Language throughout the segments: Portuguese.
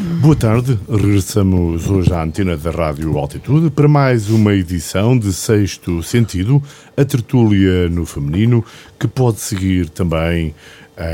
Boa tarde, regressamos hoje à antena da Rádio Altitude para mais uma edição de Sexto Sentido, a tertúlia no feminino, que pode seguir também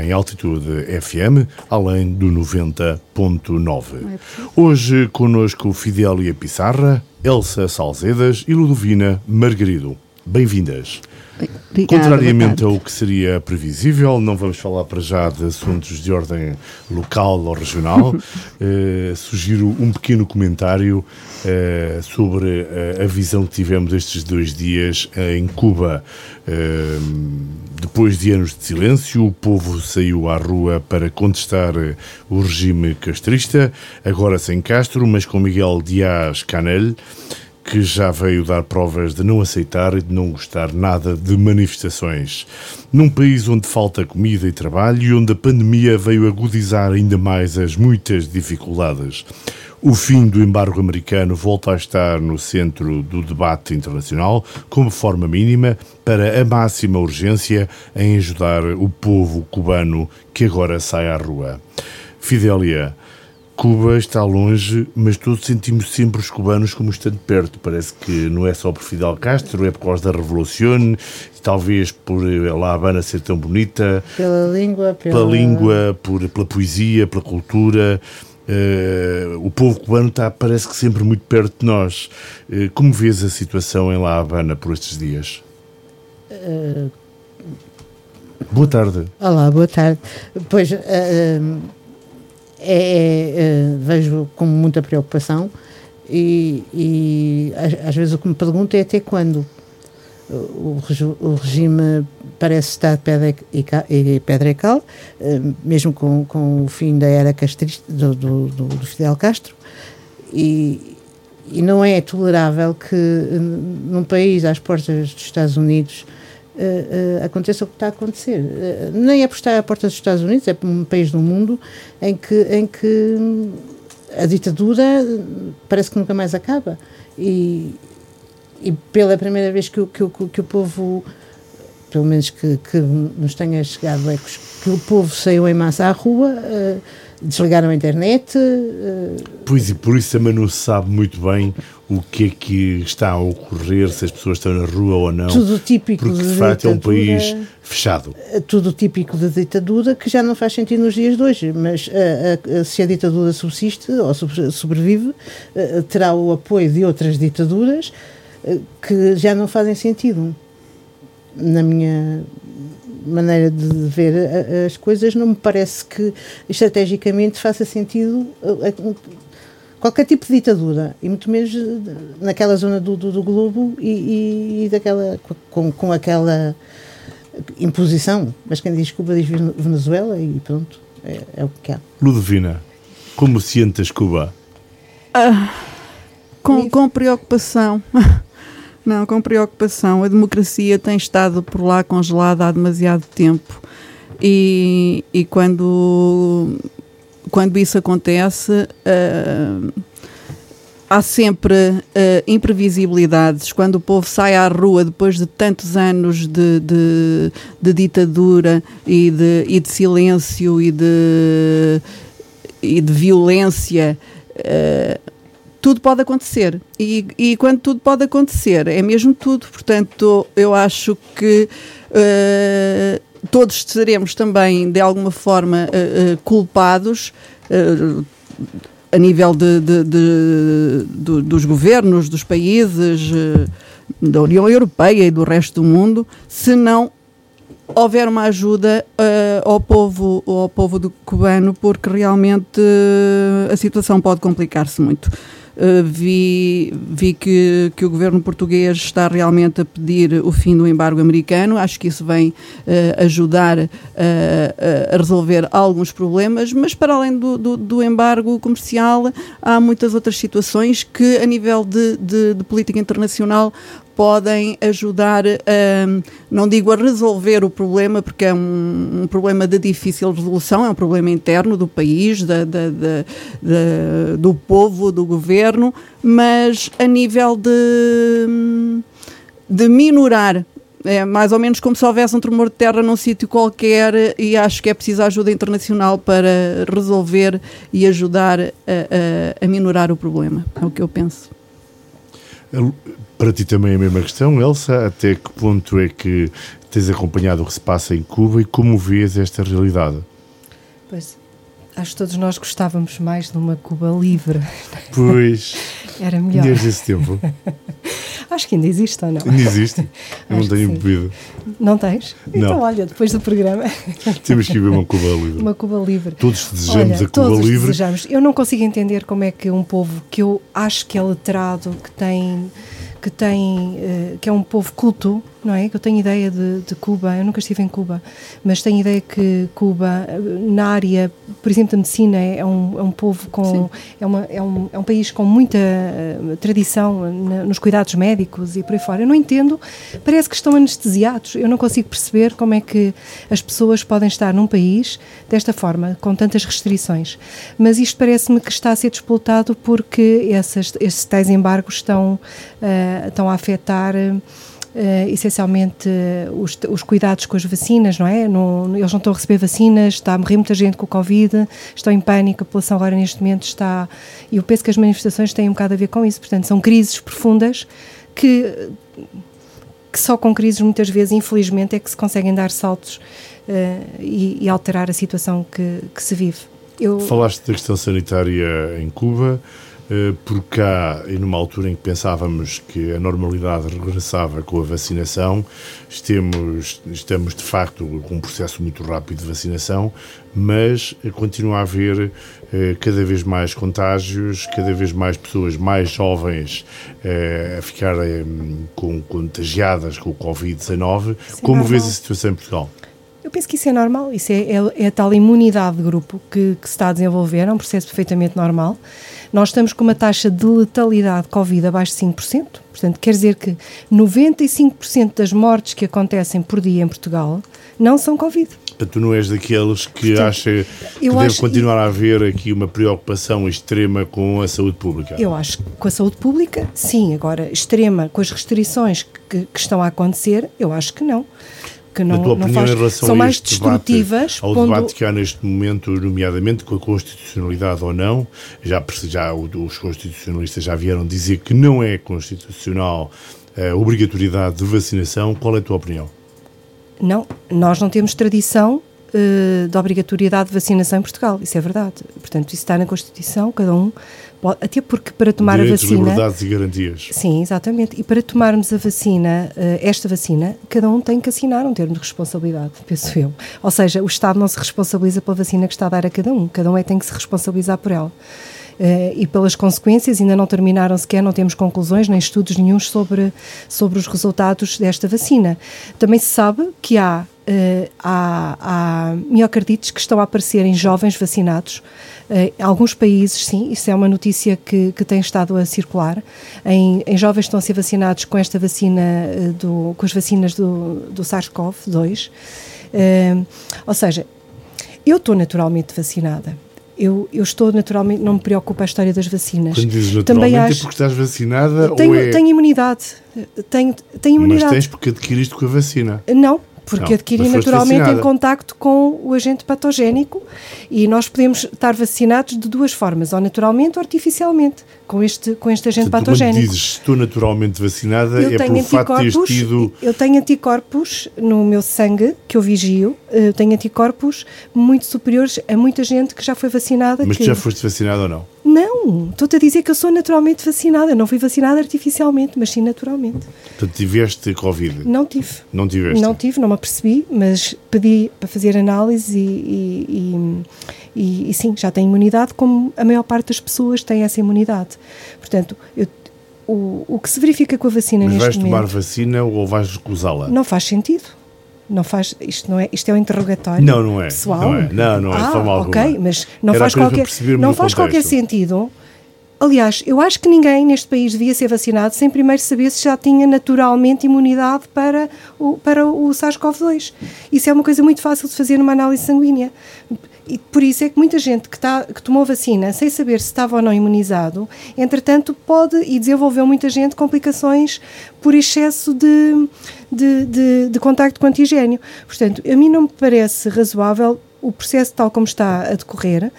em altitude FM, além do 90.9. Hoje conosco Fidélia Pissarra, Elsa Salzedas e Ludovina Margarido. Bem-vindas. Obrigada, Contrariamente ao que seria previsível, não vamos falar para já de assuntos de ordem local ou regional. eh, sugiro um pequeno comentário eh, sobre eh, a visão que tivemos estes dois dias em Cuba. Depois de anos de silêncio, o povo saiu à rua para contestar o regime castrista, agora sem Castro, mas com Miguel Dias-Canel que já veio dar provas de não aceitar e de não gostar nada de manifestações. Num país onde falta comida e trabalho e onde a pandemia veio agudizar ainda mais as muitas dificuldades. O fim do embargo americano volta a estar no centro do debate internacional como forma mínima para a máxima urgência em ajudar o povo cubano que agora sai à rua. Fidélia, Cuba está longe, mas todos sentimos sempre os cubanos como estando perto. Parece que não é só por Fidel Castro, é por causa da Revolução, talvez por La Habana ser tão bonita, Pela língua, pela, pela língua, por, pela poesia, pela cultura. Eh, o povo cubano está, parece que sempre muito perto de nós. Eh, como vês a situação em La Habana por estes dias? Eh, Boa tarde. Olá, boa tarde. Pois, eh, eh, é, é, vejo com muita preocupação e, e às, às vezes o que me pergunto é até quando o, o regime parece estar pedra e, pedra e cal, eh, mesmo com, com o fim da era castrista do, do, do- do Fidel Castro e, e não é tolerável que eh, num país às portas dos Estados Unidos eh, aconteça o que está a acontecer. Eh, nem é por estar à porta dos Estados Unidos, é um país do mundo em que, em que hum, a ditadura hum, parece que nunca mais acaba. E, e pela primeira vez que, que, o- que o povo, pelo menos que, que nos tenha chegado ecos, que o povo saiu em massa à rua, eh, desligaram a internet. eh, Pois e por isso não se sabe muito bem o que é que está a ocorrer, se as pessoas estão na rua ou não. tudo típico porque de facto é um país fechado. tudo típico da ditadura que já não faz sentido nos dias de hoje, mas ah, ah, se a ditadura subsiste ou sobre- sobrevive, terá o apoio de outras ditaduras que já não fazem sentido. Na minha maneira de ver a- as coisas, não me parece que estrategicamente faça sentido qualquer tipo de ditadura, e muito menos eh, naquela zona do, do, do globo e, e- e daquela, com, com aquela imposição, mas quem diz Cuba diz Vene- Venezuela e pronto, é, é o que há. Ludovina, como sientes Cuba? Com, com preocupação. Não, com preocupação. A democracia tem estado por lá congelada há demasiado tempo. E, e quando, quando isso acontece, ah, há sempre ah, imprevisibilidades. Quando o povo sai à rua depois de tantos anos de, de, de ditadura e de, e de silêncio e de, e violência. ah, tudo pode acontecer. E, e quando tudo pode acontecer, é mesmo tudo. Portanto, eu acho que todos seremos também, de alguma forma, eh, eh, culpados. eh, a nível de, de- de- do- dos governos, dos países, da União Europeia e do resto do mundo, se não houver uma ajuda eh, ao povo ao povo do cubano porque realmente eh, a situação pode complicar-se muito Uh, vi, vi que, que o governo português está realmente a pedir o fim do embargo americano. Acho que isso vem uh, ajudar uh, a resolver alguns problemas, mas para além do, do, do embargo comercial, há muitas outras situações que, a nível de, de, de política internacional, podem ajudar, a, não digo a resolver o problema, porque é um, um, problema de difícil resolução, é um problema interno do país, da, da, da, do povo, do governo, mas a nível de, de minorar é mais ou menos como se houvesse um tremor de terra num sítio qualquer e acho que é preciso ajuda internacional para resolver e ajudar a, a, a minorar o problema. É o que eu penso. Para ti também é a mesma questão, Elsa, até que ponto é que tens acompanhado o que se passa em Cuba e como vês esta realidade? Pois, acho que todos nós gostávamos mais de uma Cuba livre. Pois. Era melhor. Desde esse tempo. Acho que ainda existe ou não? Ainda existe. Eu não tenho bebido. Não tens? Não. Então, olha, depois do programa. Temos que ver uma Cuba livre. Uma Cuba livre. Todos desejamos olha, a Cuba todos livre. Desejamos. Eu não consigo entender como é que um povo que eu acho que é letrado, que tem que tem uh, que é um povo culto, não é? Que eu tenho ideia de, de, Cuba, eu nunca estive em Cuba, mas tenho ideia que Cuba, na área, por exemplo, da medicina, é um, é um povo com. É, uma, é, um, é um país com muita uh, tradição na, nos cuidados médicos e por aí fora. Eu não entendo, parece que estão anestesiados. Eu não consigo perceber como é que as pessoas podem estar num país desta forma, com tantas restrições. Mas isto parece-me que está a ser disputado porque essas, esses tais embargos estão. Uh, estão a afetar uh, essencialmente uh, os, os, cuidados com as vacinas, não é? Não, eles não estão a receber vacinas, está a morrer muita gente com o Covid, estão em pânico, a população agora neste momento está. E eu penso que as manifestações têm um bocado a ver com isso, portanto, são crises profundas que, que só com crises, muitas vezes, infelizmente, é que se conseguem dar saltos uh, e, e, alterar a situação que, que se vive. Eu... Falaste da questão sanitária em Cuba. Eh, por cá, e numa altura em que pensávamos que a normalidade regressava com a vacinação, estamos, estamos de facto com um processo muito rápido de vacinação, mas continua a haver eh, cada vez mais contágios, cada vez mais pessoas mais jovens eh, a ficarem com, contagiadas com o Covid-19. Como vês a situação em Portugal? Eu penso que isso é normal, isso é, é, é a tal imunidade de grupo que, que se está a desenvolver, é um processo perfeitamente normal. Nós estamos com uma taxa de letalidade de Covid abaixo de 5%, portanto, quer dizer que 95% das mortes que acontecem por dia em Portugal não são Covid. Tu não és daqueles que portanto, acha que deve continuar a haver aqui uma preocupação extrema com a saúde pública? Eu acho que com a saúde pública, sim. Agora, extrema com as restrições que, que estão a acontecer, eu acho que não que não, tua opinião faz, em relação são mais destrutivas. Debate, ao pondo... debate que há neste momento, nomeadamente com a constitucionalidade ou não, já, já os constitucionalistas já vieram dizer que não é constitucional a obrigatoriedade de vacinação. Qual é a tua opinião? Não, nós não temos tradição uh, de obrigatoriedade de vacinação em Portugal, isso é verdade. Portanto, isso está na Constituição, cada um pode, até porque para tomar Direitos, a vacina... liberdades e garantias. Sim, exatamente. E para tomarmos a vacina, uh, esta vacina, cada um tem que assinar um termo de responsabilidade, penso eu. Ou seja, o Estado não se responsabiliza pela vacina que está a dar a cada um, cada um é tem que se responsabilizar por ela. Uh, e pelas consequências, ainda não terminaram sequer, não temos conclusões nem estudos nenhums sobre, sobre os resultados desta vacina. Também se sabe que há, uh, há, há miocardites que estão a aparecer em jovens vacinados. Uh, em alguns países, sim, isso é uma notícia que, que tem estado a circular. Em, em jovens estão a ser vacinados com esta vacina, do, com as vacinas do, do SARS-CoV-2. ou seja, eu estou naturalmente vacinada eu, eu estou naturalmente, não me preocupa a história das vacinas. Quando dizes naturalmente Também é acho, é porque estás vacinada tenho, ou é... tenho imunidade. Tenho, tenho imunidade. Mas tens porque adquiriste com a vacina. Não, porque não, adquiri naturalmente vacinada. em contacto com o agente patogénico e nós podemos estar vacinados de duas formas, ou naturalmente ou artificialmente, com este, com este agente Portanto, patogénico. Quando dizes estou naturalmente vacinada, eu é pelo facto de teres tido... Eu tenho anticorpos no meu sangue, que eu vigio, eu tenho anticorpos muito superiores a muita gente que já foi vacinada. Mas que... tu já foste vacinada ou não? Não, estou-te a dizer que eu sou naturalmente vacinada. Não fui vacinada artificialmente, mas sim naturalmente. Portanto, tiveste Covid? Não tive. Não tiveste? Não tive, não me apercebi, mas pedi para fazer análise e, e, e, e sim, já tenho imunidade, como a maior parte das pessoas tem essa imunidade. Portanto, eu, o, o que se verifica com a vacina mas neste momento... Mas vais tomar vacina ou vais recusá-la? Não faz sentido. Não faz, isto não é, isto é um interrogatório não, não é, pessoal. Não, é, não, não é, ah, forma ok, alguma. mas não Era faz qualquer, não faz qualquer sentido. Aliás, eu acho que ninguém neste país devia ser vacinado sem primeiro saber se já tinha naturalmente imunidade para o, para o SARS-CoV-2. Isso é uma coisa muito fácil de fazer numa análise sanguínea. E por isso é que muita gente que, tá, que tomou vacina sem saber se estava ou não imunizado, entretanto, pode e desenvolveu muita gente complicações por excesso de, de, de, de contacto com antigênio. Portanto, a mim não me parece razoável o processo tal como está a decorrer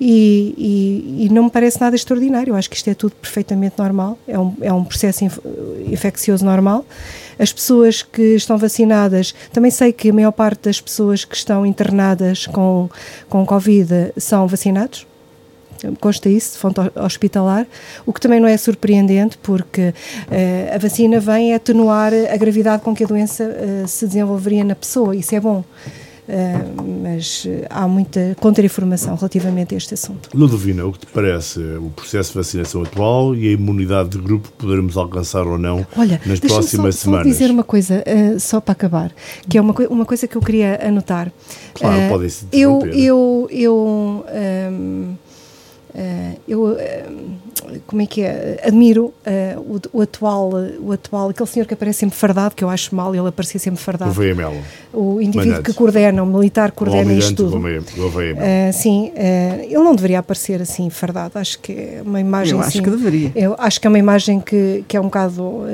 e, e, e, não me parece nada extraordinário. Eu acho que isto é tudo perfeitamente normal, é um, é um processo inf infeccioso normal. As pessoas que estão vacinadas, também sei que a maior parte das pessoas que estão internadas com, com Covid são vacinados, consta isso, de fonte hospitalar, o que também não é surpreendente, porque uh, a vacina vem atenuar a gravidade com que a doença uh, se desenvolveria na pessoa, isso é bom. Uh, mas há muita contra-informação relativamente a este assunto. Ludovina, o que te parece o processo de vacinação atual e a imunidade de grupo poderemos alcançar ou não Olha, nas próximas só, semanas? Só dizer uma coisa, uh, só para acabar, que é uma, uma coisa que eu queria anotar. Claro, uh, podem se eu, eu, eu um, Uh, eu, como é que é, admiro uh, o, o, atual, o atual, aquele senhor que aparece sempre fardado, que eu acho mal ele aparecer sempre fardado. O VML. O indivíduo Mandados. que coordena, o militar que coordena o isto tudo. O VML. sim, ele não deveria aparecer assim fardado, acho que é uma imagem Eu acho assim, que deveria. Eu acho que é uma imagem que, que é um bocado...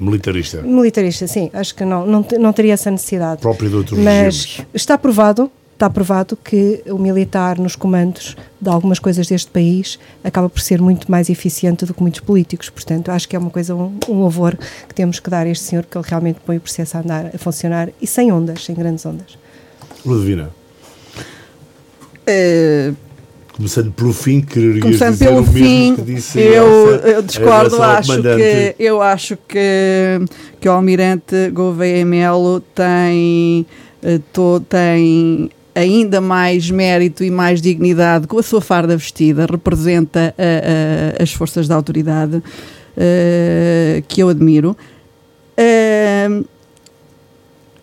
Militarista. Militarista, sim, acho que não, não, não teria essa necessidade. Próprio de outros Mas regimes. está provado está provado que o militar nos comandos de algumas coisas deste país acaba por ser muito mais eficiente do que muitos políticos. Portanto, acho que é uma coisa, um, um louvor que temos que dar a este senhor, que ele realmente põe o processo a andar, a funcionar e sem ondas, sem grandes ondas. Ludovina. Uh, Começando pelo fim, queria Começando dizer pelo o mesmo fim, que disse eu, eu discordo, acho que, eu acho que, que o almirante Gouveia Melo tem, eh, to- tem ainda mais mérito e mais dignidade com a sua farda vestida, representa a- a- as forças da autoridade eh, que eu admiro. Eh,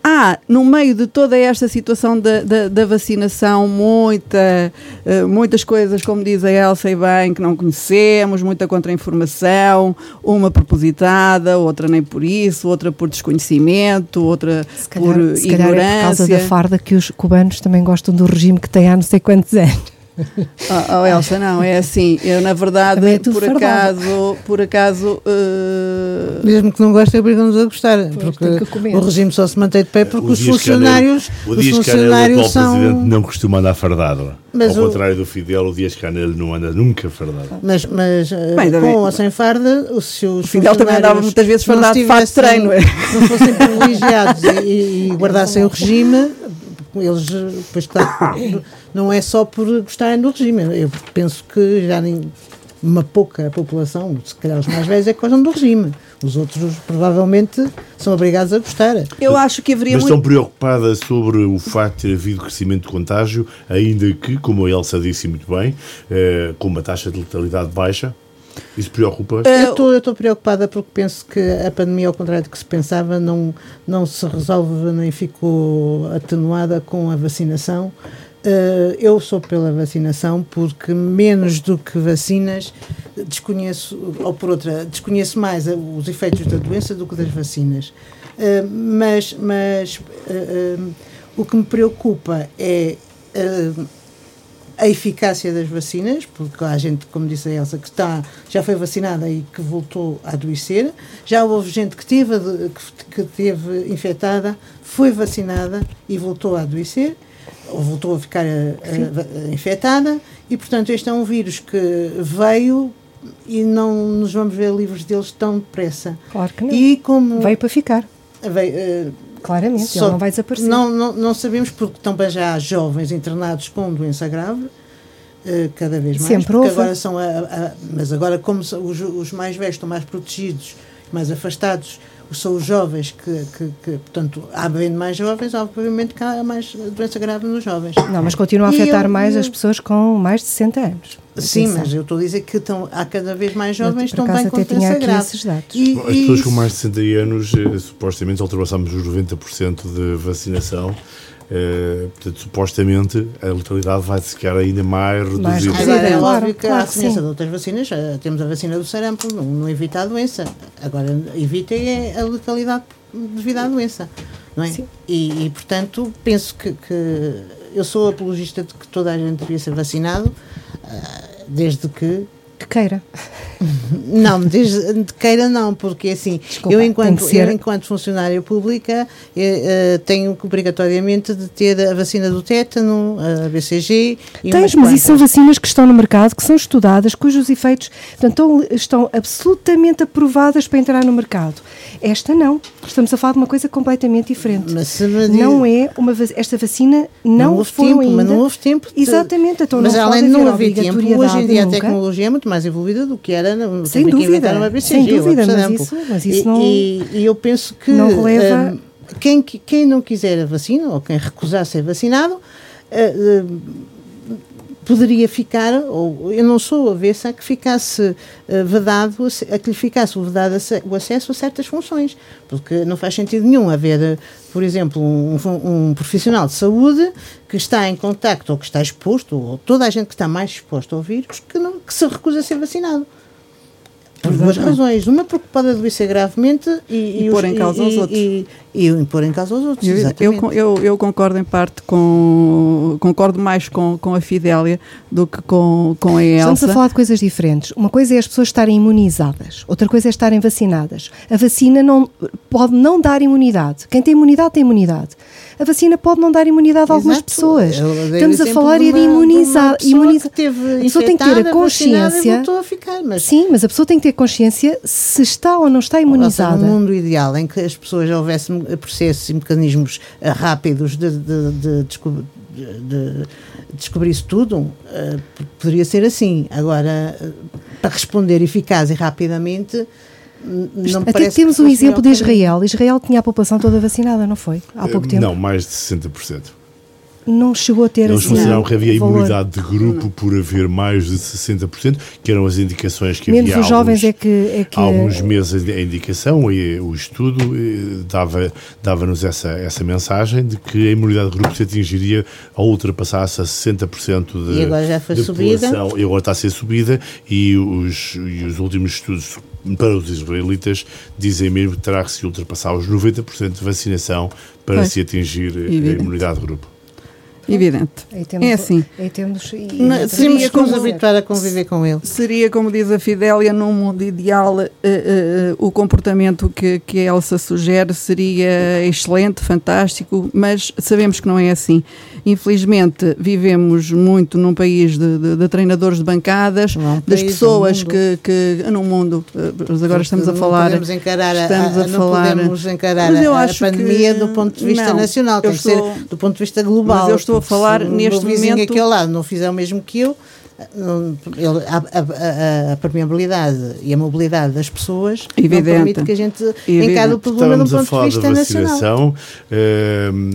há, no meio de toda esta situação da, da, da vacinação, muita, eh, muitas coisas, como diz a Elsa e bem, que não conhecemos, muita contra-informação, uma propositada, outra nem por isso, outra por desconhecimento, outra calhar, por calhar é por causa da ignorância. farda que os cubanos também gostam do regime que tem há não sei quantos anos. Oh, oh, Elsa, não, é assim, eu na verdade, é por acaso, por acaso, eh, Mesmo que não gostem, obrigam-nos a gostar. tem porque o regime só se mantém de pé porque O os Dias funcionários, Canel- o os Dias Canel, o funcionários atual são. presidente, não costuma andar fardado. Mas Ao o- contrário do Fidel, o Dias Canel não anda nunca fardado. Mas, mas eh, Bem, com ou sem farda, o- se os O Fidel também andava muitas vezes fardado de fato treino, é? Não fossem privilegiados e, e guardassem o regime, eles eh, depois tá, não é só por gostarem do regime. Eu penso que já nem uma pouca população, se calhar os mais velhos, é que gostam do regime. Os outros provavelmente são obrigados a gostar. eu acho que haveria Mas muito. estão preocupadas sobre o facto de ter havido crescimento de contágio, ainda que, como a Elsa disse muito bem, eh, com uma taxa de letalidade baixa. Isso preocupa? Eu estou- Eu estou preocupada porque penso que a pandemia, ao contrário do que se pensava, não, não se resolve nem ficou atenuada com a vacinação. Eh, eu sou pela vacinação porque menos do que vacinas desconheço, ou por outra, desconheço mais os efeitos da doença do que das vacinas. Eh, mas mas eh, o que me preocupa é a eficácia das vacinas, porque há gente, como disse a Elsa, que está, já foi vacinada e que voltou a adoecer. Já houve gente que teve, que, teve infectada, foi vacinada e voltou a adoecer, ou voltou a ficar eh, eh, infectada, e portanto este é um vírus que veio e não nos vamos ver livres deles tão depressa. Claro que não. E como Veio para ficar, veio, eh, claramente, só- ele não vai desaparecer. não, não, não sabemos porque também já há jovens internados com doença grave, eh, cada vez mais. Sempre houve. agora são a- a- mas agora, como os, os mais velhos estão mais protegidos, mais afastados, são os jovens que, que, que, portanto, havendo mais jovens, obviamente que há mais doença grave nos jovens. Não, mas continua a afetar eu- mais eu- as pessoas com mais de 60 anos. Sim, Atenção. mas eu estou a dizer que estão, há cada vez mais jovens por estão bem com doença grave. esses dados. E, As e pessoas com mais de 60 anos, eh, supostamente, ultrapassamos os 90% de vacinação. Eh, portanto, supostamente, a letalidade vai ficar ainda mais Mais reduzida. reduzida. Agora, é Claro, óbvio que, claro à que semelhança sim. de outras vacinas, já temos a vacina do sarampo, não, não evita a doença. Agora, evita é a letalidade devido à doença. Não é? Sim. E, e, portanto, penso que, que eu sou apologista de que toda a gente devia ser vacinado, ah, desde que Que queira. não, de queira não, porque assim, Desculpa, eu enquanto, ser- eu enquanto funcionária pública eh, eh, tenho que obrigatoriamente de ter a vacina do tétano, a BCG e Tens, mas isso são vacinas que estão no mercado, que são estudadas, cujos efeitos portanto, estão, absolutamente aprovadas para entrar no mercado. Esta não. Estamos a falar de uma coisa completamente diferente. Diz- Não é uma vac- esta vacina não, houve foram tempo, ainda. mas não houve tempo. de- Exatamente, então mas não além de não haver tempo, hoje em dia a tecnologia é muito mais evoluída do que era no Sem dúvida, inventaram a BCG. sem dúvida, mas isso- mas isso e, não- e, e eu penso que não releva- hum, quem, quem não quiser a vacina ou quem recusar ser vacinado eh, hum, poderia ficar, ou eu não sou avessa a que ficasse eh, vedado, a que lhe ficasse vedado o acesso a certas funções, porque não faz sentido nenhum haver, por exemplo, um, um profissional de saúde que está em contacto ou que está exposto, ou toda a gente que está mais exposta ao vírus, que, não, que se recusa a ser vacinado. Por duas razões. Uma porque pode adoecer gravemente e, E pôr os- em causa e, os outros. E, e, pôr em causa os outros. Eu, eu, eu, eu concordo em parte com. Concordo mais com, com a Fidélia do que com, com a Estamos Elsa. a falar de coisas diferentes. Uma coisa é as pessoas estarem imunizadas, outra coisa é estarem vacinadas. A vacina não, pode não dar imunidade. Quem tem imunidade, tem imunidade. A vacina pode não dar imunidade a algumas Exato. pessoas. Estamos a falar de de imunizar. de uma pessoa imuniza- que teve a pessoa tem que ter a consciência. a ficar, mas Sim, mas a pessoa tem que ter consciência se está ou não está Nossa, imunizada. num mundo ideal em que as pessoas houvessem processos e mecanismos eh, rápidos de, de, de, de- de descobrir isso tudo, eh, poderia ser assim. Agora, eh, para responder eficaz e rapidamente, Até temos um exemplo de. Israel. Israel tinha a população toda vacinada, não foi? Há pouco tempo. Não, mais de 60%. Não chegou a ter Eles assim, consideraram que havia valor. imunidade de grupo por haver mais de 60%, que eram as indicações que Menos havia os jovens alguns, é que. É que há alguns meses a indicação e o estudo eh, dava- dava-nos essa, essa mensagem de que a imunidade de grupo se atingiria ao ultrapassasse a 60% de, E agora já foi de subida. população. E agora está a ser subida e os, e os últimos estudos para os israelitas dizem mesmo que terá que se ultrapassar os 90% de vacinação para Pois. se atingir eh, a imunidade de grupo. Evidente. Temos, É assim. Aí temos, e- Não, que nos como- habituar a conviver com ele. Seria, como diz a Fidélia, num mundo ideal, eh, eh, o comportamento que, que a Elsa sugere seria excelente, fantástico, mas sabemos que não é assim. Infelizmente, vivemos muito num país de, de- de treinadores de bancadas, Não é das país, pessoas que, que. num mundo. eh, agora estamos a Não falar. podemos encarar a, estamos a a- não falar- podemos encarar Mas eu a, a acho pandemia que- do ponto de vista não, nacional, tem que ser do ponto de vista global. Mas eu estou a porque falar neste o meu vizinho momento- aqui ao lado não fizer o mesmo que eu, a, a- a- a permeabilidade e a mobilidade das pessoas Evidente. não permite que a gente Evidente. encare o problema do Estávamos a ponto falar de da vista nacional. vacinação. ehm,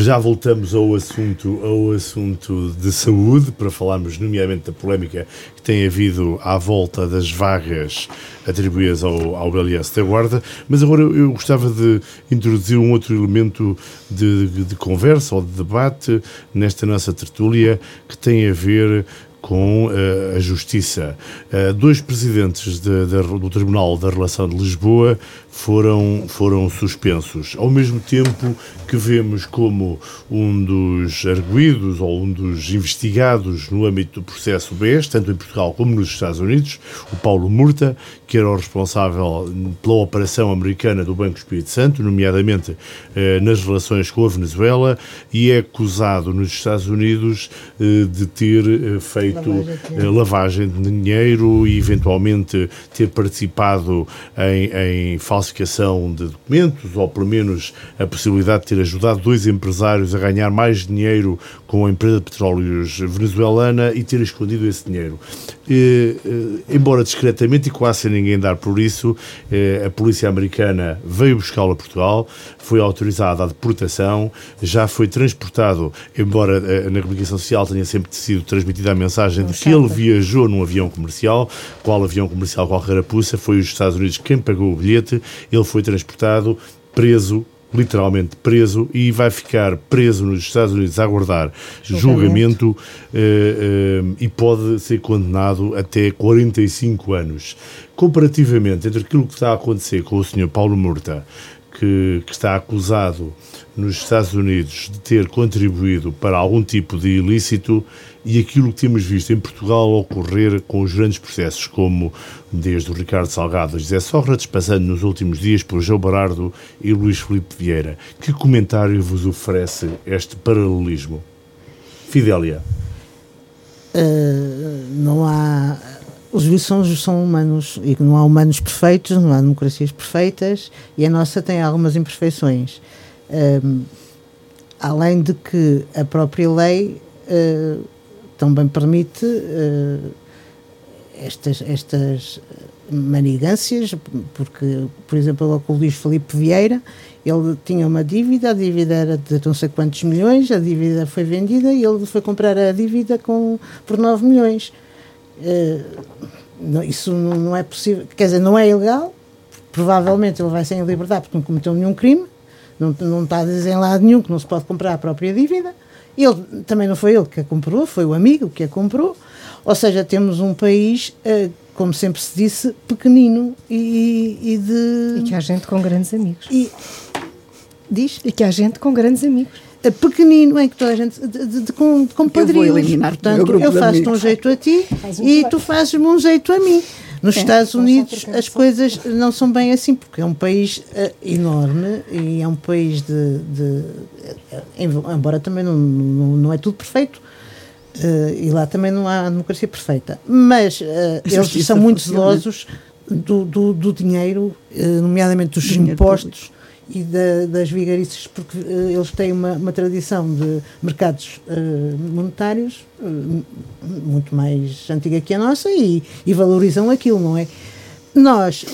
já voltamos ao assunto, ao assunto de saúde, para falarmos nomeadamente da polémica que tem havido à volta das vagas atribuídas ao, ao BLS da Guarda. Mas agora eu, eu gostava de introduzir um outro elemento de, de- de conversa ou de debate nesta nossa tertúlia que tem a ver com eh, a justiça. Eh, dois presidentes de- da- do Tribunal da Relação de Lisboa foram, foram suspensos. Ao mesmo tempo que vemos como um dos arguídos ou um dos investigados no âmbito do processo BES, tanto em Portugal como nos Estados Unidos, o Paulo Murta, que era o responsável pela operação americana do Banco Espírito Santo, nomeadamente eh, nas relações com a Venezuela, e é acusado nos Estados Unidos eh, de ter eh, feito Lavagem de eh, lavagem de dinheiro e eventualmente ter participado em, em falsificação de documentos ou pelo menos a possibilidade de ter ajudado dois empresários a ganhar mais dinheiro com a empresa de petróleos venezuelana e ter escondido esse dinheiro. Eh, eh, embora discretamente e quase sem ninguém dar por isso, eh, a polícia americana veio buscá-lo a Portugal, foi autorizada a deportação, já foi transportado, embora eh, na comunicação social tenha sempre sido transmitida a mensagem de que ele viajou num avião comercial, qual avião comercial, qual carapuça, foi os Estados Unidos quem pagou o bilhete, ele foi transportado, preso, literalmente preso, e vai ficar preso nos Estados Unidos a aguardar julgamento, eh, eh, e pode ser condenado até 45 anos. Comparativamente entre aquilo que está a acontecer com o Sr. Paulo Murta, que, que está acusado nos Estados Unidos de ter contribuído para algum tipo de ilícito e aquilo que temos visto em Portugal ocorrer com os grandes processos, como desde o Ricardo Salgado a José Sócrates, passando nos últimos dias por João Barardo e Luís Filipe Vieira. Que comentário vos oferece este paralelismo? Fidélia. Uh, não há. Os juízes são, são humanos e não há humanos perfeitos, não há democracias perfeitas e a nossa tem algumas imperfeições. Um, além de que a própria lei uh, também permite uh, estas, estas manigâncias, porque, por exemplo, com o Luís Felipe Vieira, ele tinha uma dívida, a dívida era de não sei quantos milhões, a dívida foi vendida e ele foi comprar a dívida com, por 9 milhões. Uh, isso não, não é possível, quer dizer, não é ilegal, provavelmente ele vai sem liberdade porque não cometeu nenhum crime, não, não está a dizer em lado nenhum que não se pode comprar a própria dívida. Ele também não foi ele que a comprou, foi o amigo que a comprou. Ou seja, temos um país, uh, como sempre se disse, pequenino e, e, de. E que há gente com grandes amigos. E, diz? E que há gente com grandes amigos. Pequenino, é que toda a gente. De, de, de, com, com padrinhos. Portanto, eu faço-te um jeito a ti um e tu fazes-me um jeito a mim. Nos é, Estados Unidos as coisas não são bem assim, porque é um país uh, enorme e é um país de. de uh, embora também não, não, não, é tudo perfeito. Uh, e lá também não há democracia perfeita. Mas eles são muito zelosos do, do, do dinheiro, nomeadamente dos dinheiro impostos. Público e da, das vigarices, porque uh, eles têm uma, uma, tradição de mercados uh, monetários uh, muito mais antiga que a nossa e, e valorizam aquilo, não é? Nós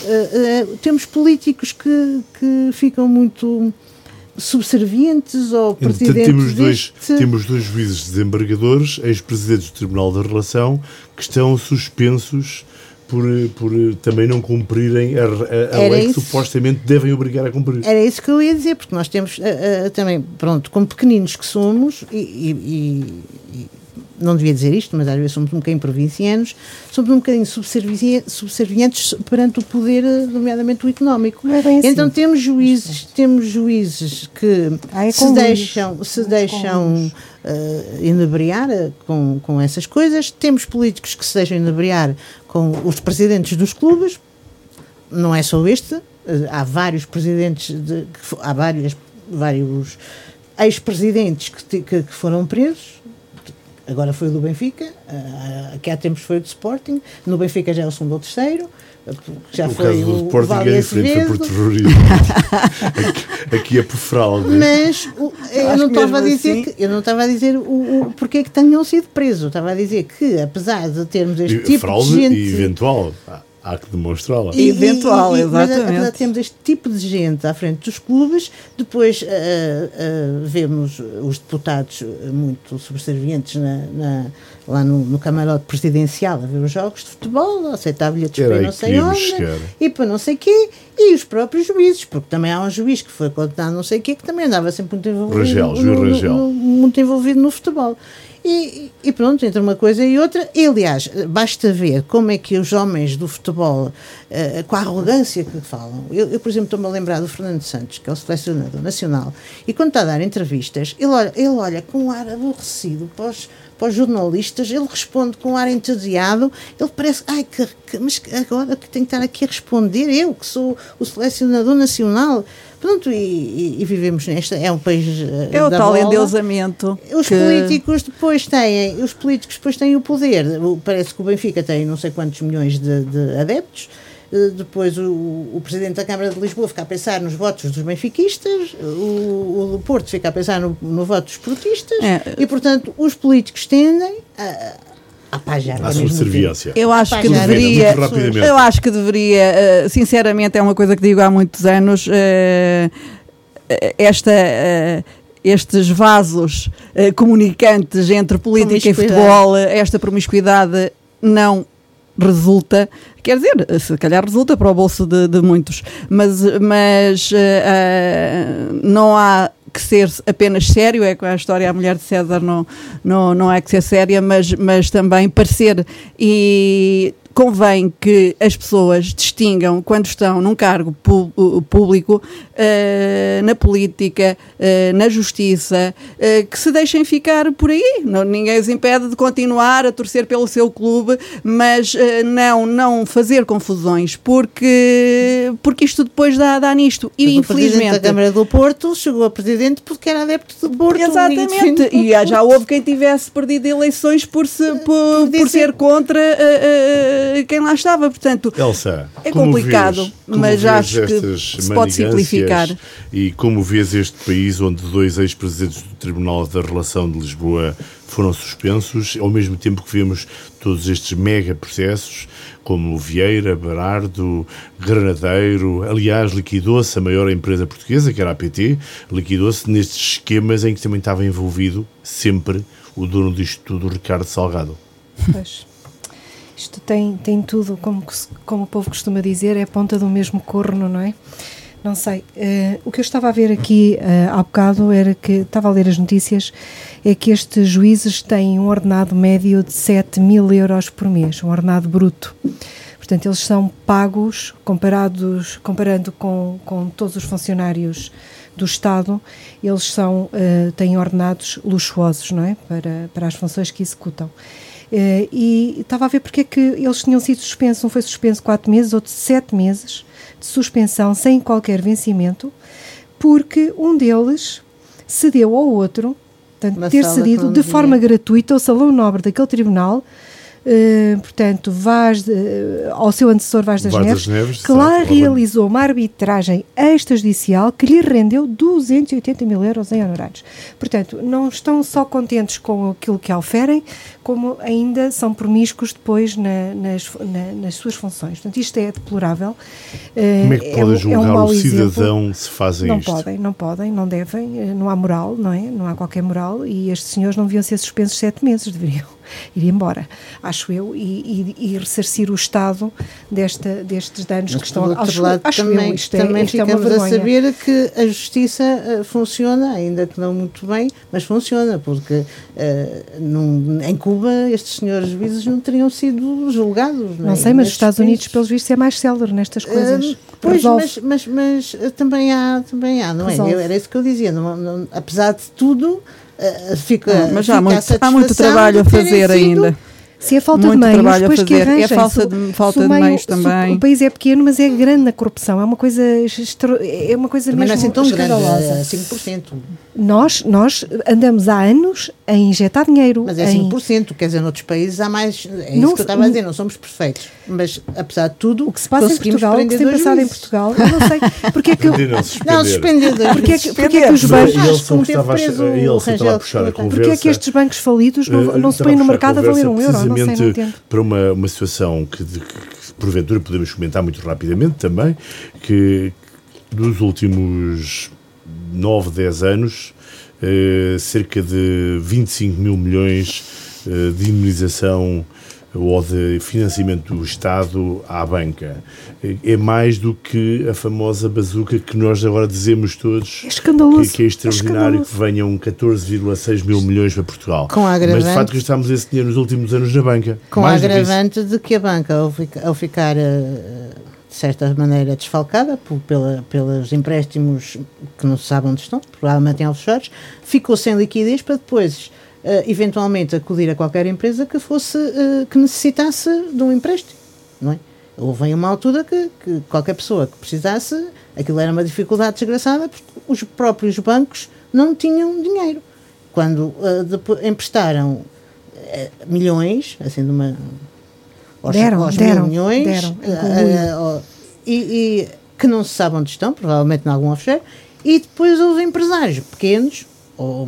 temos políticos que, que ficam muito subservientes ou presidentes temos dois temos dois juízes desembargadores ex-presidentes do Tribunal da Relação que estão suspensos por, por também não cumprirem a, a, a lei que supostamente devem obrigar a cumprir. Era isso que eu ia dizer, porque nós temos uh, uh, também, pronto, como pequeninos que somos, e, e, e, não devia dizer isto, mas às vezes somos um bocadinho provincianos, somos um bocadinho subservientes perante o poder, nomeadamente o económico. É assim. Então temos juízes, temos juízes que ah, é se deixam, se deixam uh, inebriar com, com essas coisas, temos políticos que se deixam inebriar com os presidentes dos clubes, não é só este, eh, há vários presidentes, de, há vários, vários ex-presidentes que, que, que, foram presos. Agora foi o do Benfica, uh, há tempos foi o do Sporting, no Benfica já é o segundo ou terceiro, já o foi caso do Sporting Vale é diferente, foi por terrorismo. aqui, aqui, é por fraude. Mas o, eu, não estava a dizer assim... que, eu não estava a dizer o, o porquê é que tenham sido presos. Eu estava a dizer que, apesar de termos este e, tipo fraude de gente. E eventual. Há que demonstrá-la. Eventual, e, exatamente. Mas, temos este tipo de gente à frente dos clubes, depois uh, uh, vemos os deputados muito subservientes na, na, lá no, no, camarote presidencial a ver os jogos de futebol, aceitar bilhetes para não sei onde e para não sei quê, e os próprios juízes, porque também há um juiz que foi condenado não sei o quê, que também andava sempre muito envolvido, Rangel, no, no, no, muito envolvido no futebol. E, e, pronto, entre uma coisa e outra. E, aliás, basta ver como é que os homens do futebol, uh, com a arrogância que falam. Eu, eu por exemplo, estou-me a lembrar do Fernando Santos, que é o selecionador nacional, e quando está a dar entrevistas, ele olha, ele olha com um ar aborrecido para os, para os jornalistas, ele responde com um ar entediado, ele parece, ai, que, que, mas agora que tenho que estar aqui a responder, eu que sou o selecionador nacional. Pronto, e, e, vivemos nesta, é um país eh, É o tal bola. endeusamento. Os que... políticos depois têm, os políticos depois têm o poder. Parece que o Benfica tem não sei quantos milhões de, de adeptos. Eh, depois o, o, Presidente da Câmara de Lisboa fica a pensar nos votos dos benfiquistas, o, o Porto fica a pensar no, no voto dos portistas, é. e portanto os políticos tendem a, à subserviência. Eu acho que deveria, eu acho que deveria, eh, sinceramente, é uma coisa que digo há muitos anos, eh, esta eh, estes vasos comunicantes entre política e futebol, esta promiscuidade não resulta, quer dizer, se calhar resulta para o bolso de, de muitos, mas, mas uh, uh, não há que ser apenas sério, é com a história A Mulher de César não, não, não é que ser séria, mas, mas também parecer. E convém que as pessoas distingam quando estão num cargo público, uh, na política, uh, na justiça, uh, que se deixem ficar por aí. Ninguém os impede de continuar a torcer pelo seu clube, mas não, não fazer confusões, porque, porque isto depois dá, dá nisto. E, infelizmente. O Presidente da Câmara do Porto chegou a Presidente porque era adepto do Porto. Exatamente. E, já houve quem tivesse perdido eleições por, se, por, por ser contra quem lá estava. Portanto, Elsa, é complicado, vês, mas acho que se pode simplificar. E como vês este país onde dois ex-presidentes do Tribunal da Relação de Lisboa foram suspensos, ao mesmo tempo que vemos todos estes mega processos, como Vieira, Berardo, Granadeiro, aliás, liquidou-se a maior empresa portuguesa, que era a PT, liquidou-se nestes esquemas em que também estava envolvido sempre o dono disto tudo, Ricardo Salgado. Pois. Isto tem, tem tudo, como, como o povo costuma dizer, é a ponta do mesmo corno, não é? Não sei. Uh, o que eu estava a ver aqui uh, há bocado era que, estava a ler as notícias, é que estes juízes têm um ordenado médio de 7 mil euros por mês, um ordenado bruto. Portanto, eles são pagos, comparados, comparando com, com todos os funcionários do Estado, eles são, uh, têm ordenados luxuosos, não é? Para, para as funções que executam. Uh, e estava a ver porque é que eles tinham sido suspensos. Um foi suspenso quatro meses, outro sete meses de suspensão sem qualquer vencimento, porque um deles cedeu ao outro, portanto, ter cedido de forma gratuita ao salão nobre daquele tribunal Uh, portanto, Vaz de, uh, ao seu antecessor Vaz das, Vaz Neves, das Neves, que lá realizou uma arbitragem extrajudicial que lhe rendeu 280 mil euros em honorários. Portanto, não estão só contentes com aquilo que oferem, como ainda são promíscuos depois na, nas, na, nas suas funções. Portanto, isto é deplorável. Uh, como é que pode é, julgar é um o cidadão exemplo. se fazem não isto? Não podem, não podem, não devem, não há moral, não é? Não há qualquer moral e estes senhores não deviam ser suspensos sete meses, deveriam ir embora, acho eu, e, e, e ressarcir o Estado desta, destes danos Mas que estão a acho, lado, acho também, eu, isto é- também é, ficamos é a saber que a justiça uh, funciona, ainda que não muito bem, mas funciona, porque uh, num, em Cuba estes senhores juízes não teriam sido julgados. Não, não é? sei, mas os Estados Unidos, pelos vistos, é mais célere nestas coisas. Uh, pois, mas, mas, mas, também há, também há, não é? Resolve. é? Era isso que eu dizia, não, não, apesar de tudo, fica, ah, mas há muito, há muito trabalho a fazer ainda. Se é falta muito de meios, depois que arranjem. É falta de, falta de meios também. o país é pequeno, mas é grande na corrupção. É uma coisa, é uma coisa também mesmo não é assim tão escandalosa. grande, 5%. Nós, nós andamos há anos a injetar dinheiro. Mas é 5%, em... quer dizer, noutros países há mais. É não, isso que eu estava a dizer, não somos perfeitos. Mas, apesar de tudo, o que se passa em Portugal, o que se tem passado em Portugal, eu não sei. Porque é que. não, suspender dois porque é que, porque é que os bancos. Ele estava, a puxar a conversa. Porque é que estes bancos falidos não, não se põem no mercado a valer um euro? Não sei, não entendo. Para uma, uma situação que, de, que, porventura, podemos comentar muito rapidamente também, que dos últimos 9, 10 anos eh, cerca de 25 mil milhões eh, de indemnização ou de financiamento do Estado à banca. É mais do que a famosa bazuca que nós agora dizemos todos é. Que, que é extraordinário é que venham 14,6 mil milhões para Portugal. Com agravante, Mas de facto gastámos esse dinheiro nos últimos anos na banca. Com a agravante de que a banca, ao, ao ficar uh, de certa maneira desfalcada por, pela, pelos empréstimos que não se sabe onde estão, provavelmente em offshores, ficou sem liquidez para depois eventualmente acudir a qualquer empresa que fosse uh, que necessitasse de um empréstimo, não é? Houve uma altura que, que, qualquer pessoa que precisasse, aquilo era uma dificuldade desgraçada porque os próprios bancos não tinham dinheiro. Quando depois, emprestaram milhões, assim de uma aos, deram, aos deram, milhões deram, uh, e, e, que não se sabe onde estão, provavelmente em algum offshore, e depois houve empresários pequenos ou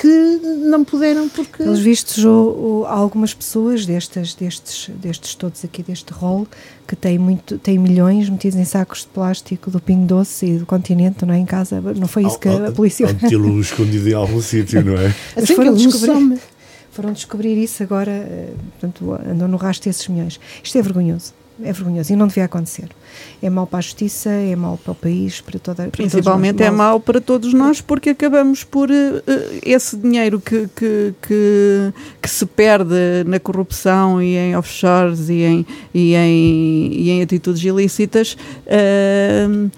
que não puderam porque. Pelos vistos, ou, algumas pessoas destas, destes, destes todos aqui, deste rol, que têm, muito, têm milhões metidos em sacos de plástico do Pingo Doce e do continente, não é? Em casa, não foi isso que a polícia. Ou tê-lo escondido em algum sítio, não é? Assim foram descobrir foram descobrir isso agora, eh, portanto, andam no rastro esses milhões. Isto é vergonhoso. É vergonhoso e não devia acontecer. É mau para a justiça, é mau para o país, para toda para Principalmente é mau para todos nós porque acabamos por uh, esse dinheiro que, que, que, que, se perde na corrupção e em offshores e em, e em, e em atitudes ilícitas. Uh,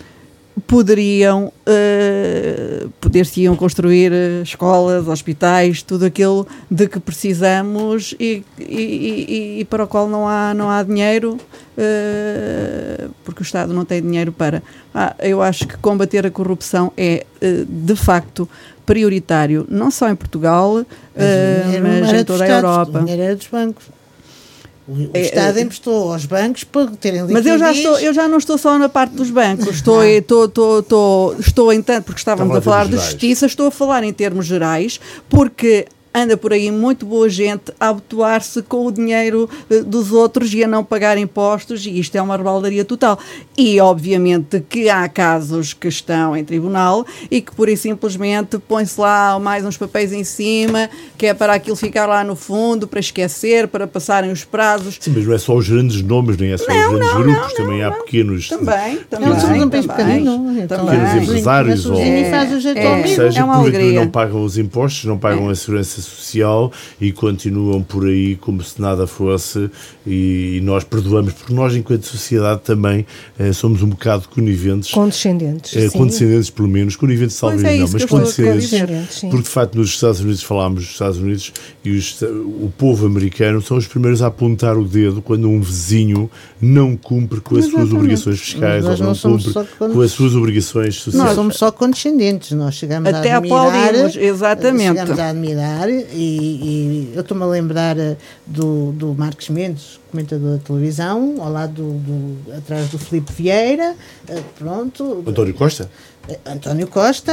poderiam uh, poder-se-iam construir escolas, hospitais, tudo aquilo de que precisamos e, e, e, e, para o qual não há, não há dinheiro uh, porque o Estado não tem dinheiro para. Ah, eu acho que combater a corrupção é uh, de facto prioritário, não só em Portugal, mas, mas em toda a Europa. O dinheiro era dos bancos. O, é, Estado é, emprestou aos bancos para terem liquidez. Mas eu já, estou, eu já não estou só na parte dos bancos, estou, estou, estou, estou, estou em tanto, porque estávamos a falar de justiça, estou a falar em termos gerais, porque anda por aí muito boa gente a abotoar-se com o dinheiro uh, dos outros e a não pagar impostos, e isto é uma rebaldaria total. E, obviamente, que há casos que estão em tribunal e que, pura e simplesmente, põe-se lá mais uns papéis em cima, que é para aquilo ficar lá no fundo, para esquecer, para passarem os prazos. Sim, mas não é só os grandes nomes, nem é só não, os grandes não, grupos, não, também há pequenos... Também, também. Não, somos um país. Então, pequenos empresários, ou, é, é, seja, é uma porque não pagam os impostos, não pagam é. a segurança social e continuam por aí como se nada fosse e, e nós perdoamos, porque nós, enquanto sociedade, também eh, somos um bocado coniventes. Condescendentes. Eh, condescendentes, pelo menos. Coniventes, talvez é não, mas condescendentes. Porque, de facto, nos Estados Unidos, falámos dos Estados Unidos e os, o povo americano são os primeiros a apontar o dedo quando um vizinho não cumpre com as Exatamente. suas obrigações fiscais ou não, cumpre com as suas obrigações sociais. Nós somos só condescendentes, nós chegamos Até a admirar. Aplaudimos, exatamente. Chegamos a admirar e, e eu estou-me a lembrar eh, do, do Marcos Mendes, comentador da televisão, ao lado do, do atrás do Filipe Vieira, eh, pronto. António Costa? Eh, António Costa,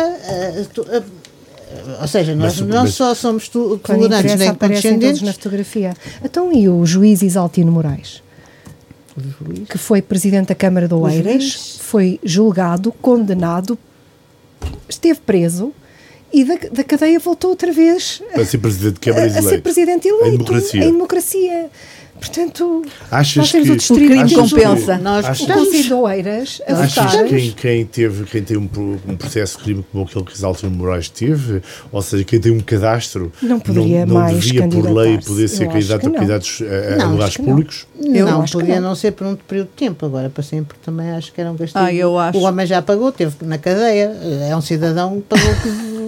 ou seja, nós mas, não mas, só somos tolerantes nem condescendentes. na fotografia. Então, e o juiz Isaltino Moraes? Que foi presidente da Câmara de Oeiras, foi julgado, condenado, esteve preso e da, da cadeia voltou outra vez a ser presidente de Câmara a, a ser presidente eleito em democracia. Em democracia. Portanto, achas nós temos que, o distrito crime compensa. Nós estamos em Oeiras a achas votar. Quem, quem, teve, quem tem um, um processo de crime como aquele que Isaltino Moraes teve, ou seja, quem tem um cadastro, não, poderia não, não devia por lei poder ser candidato a candidatos a, a lugares públicos? Eu não, podia não. ser por um período de tempo, agora para sempre também acho que era um gastigo. Ah, eu acho. O homem já pagou, teve na cadeia, é um cidadão que pagou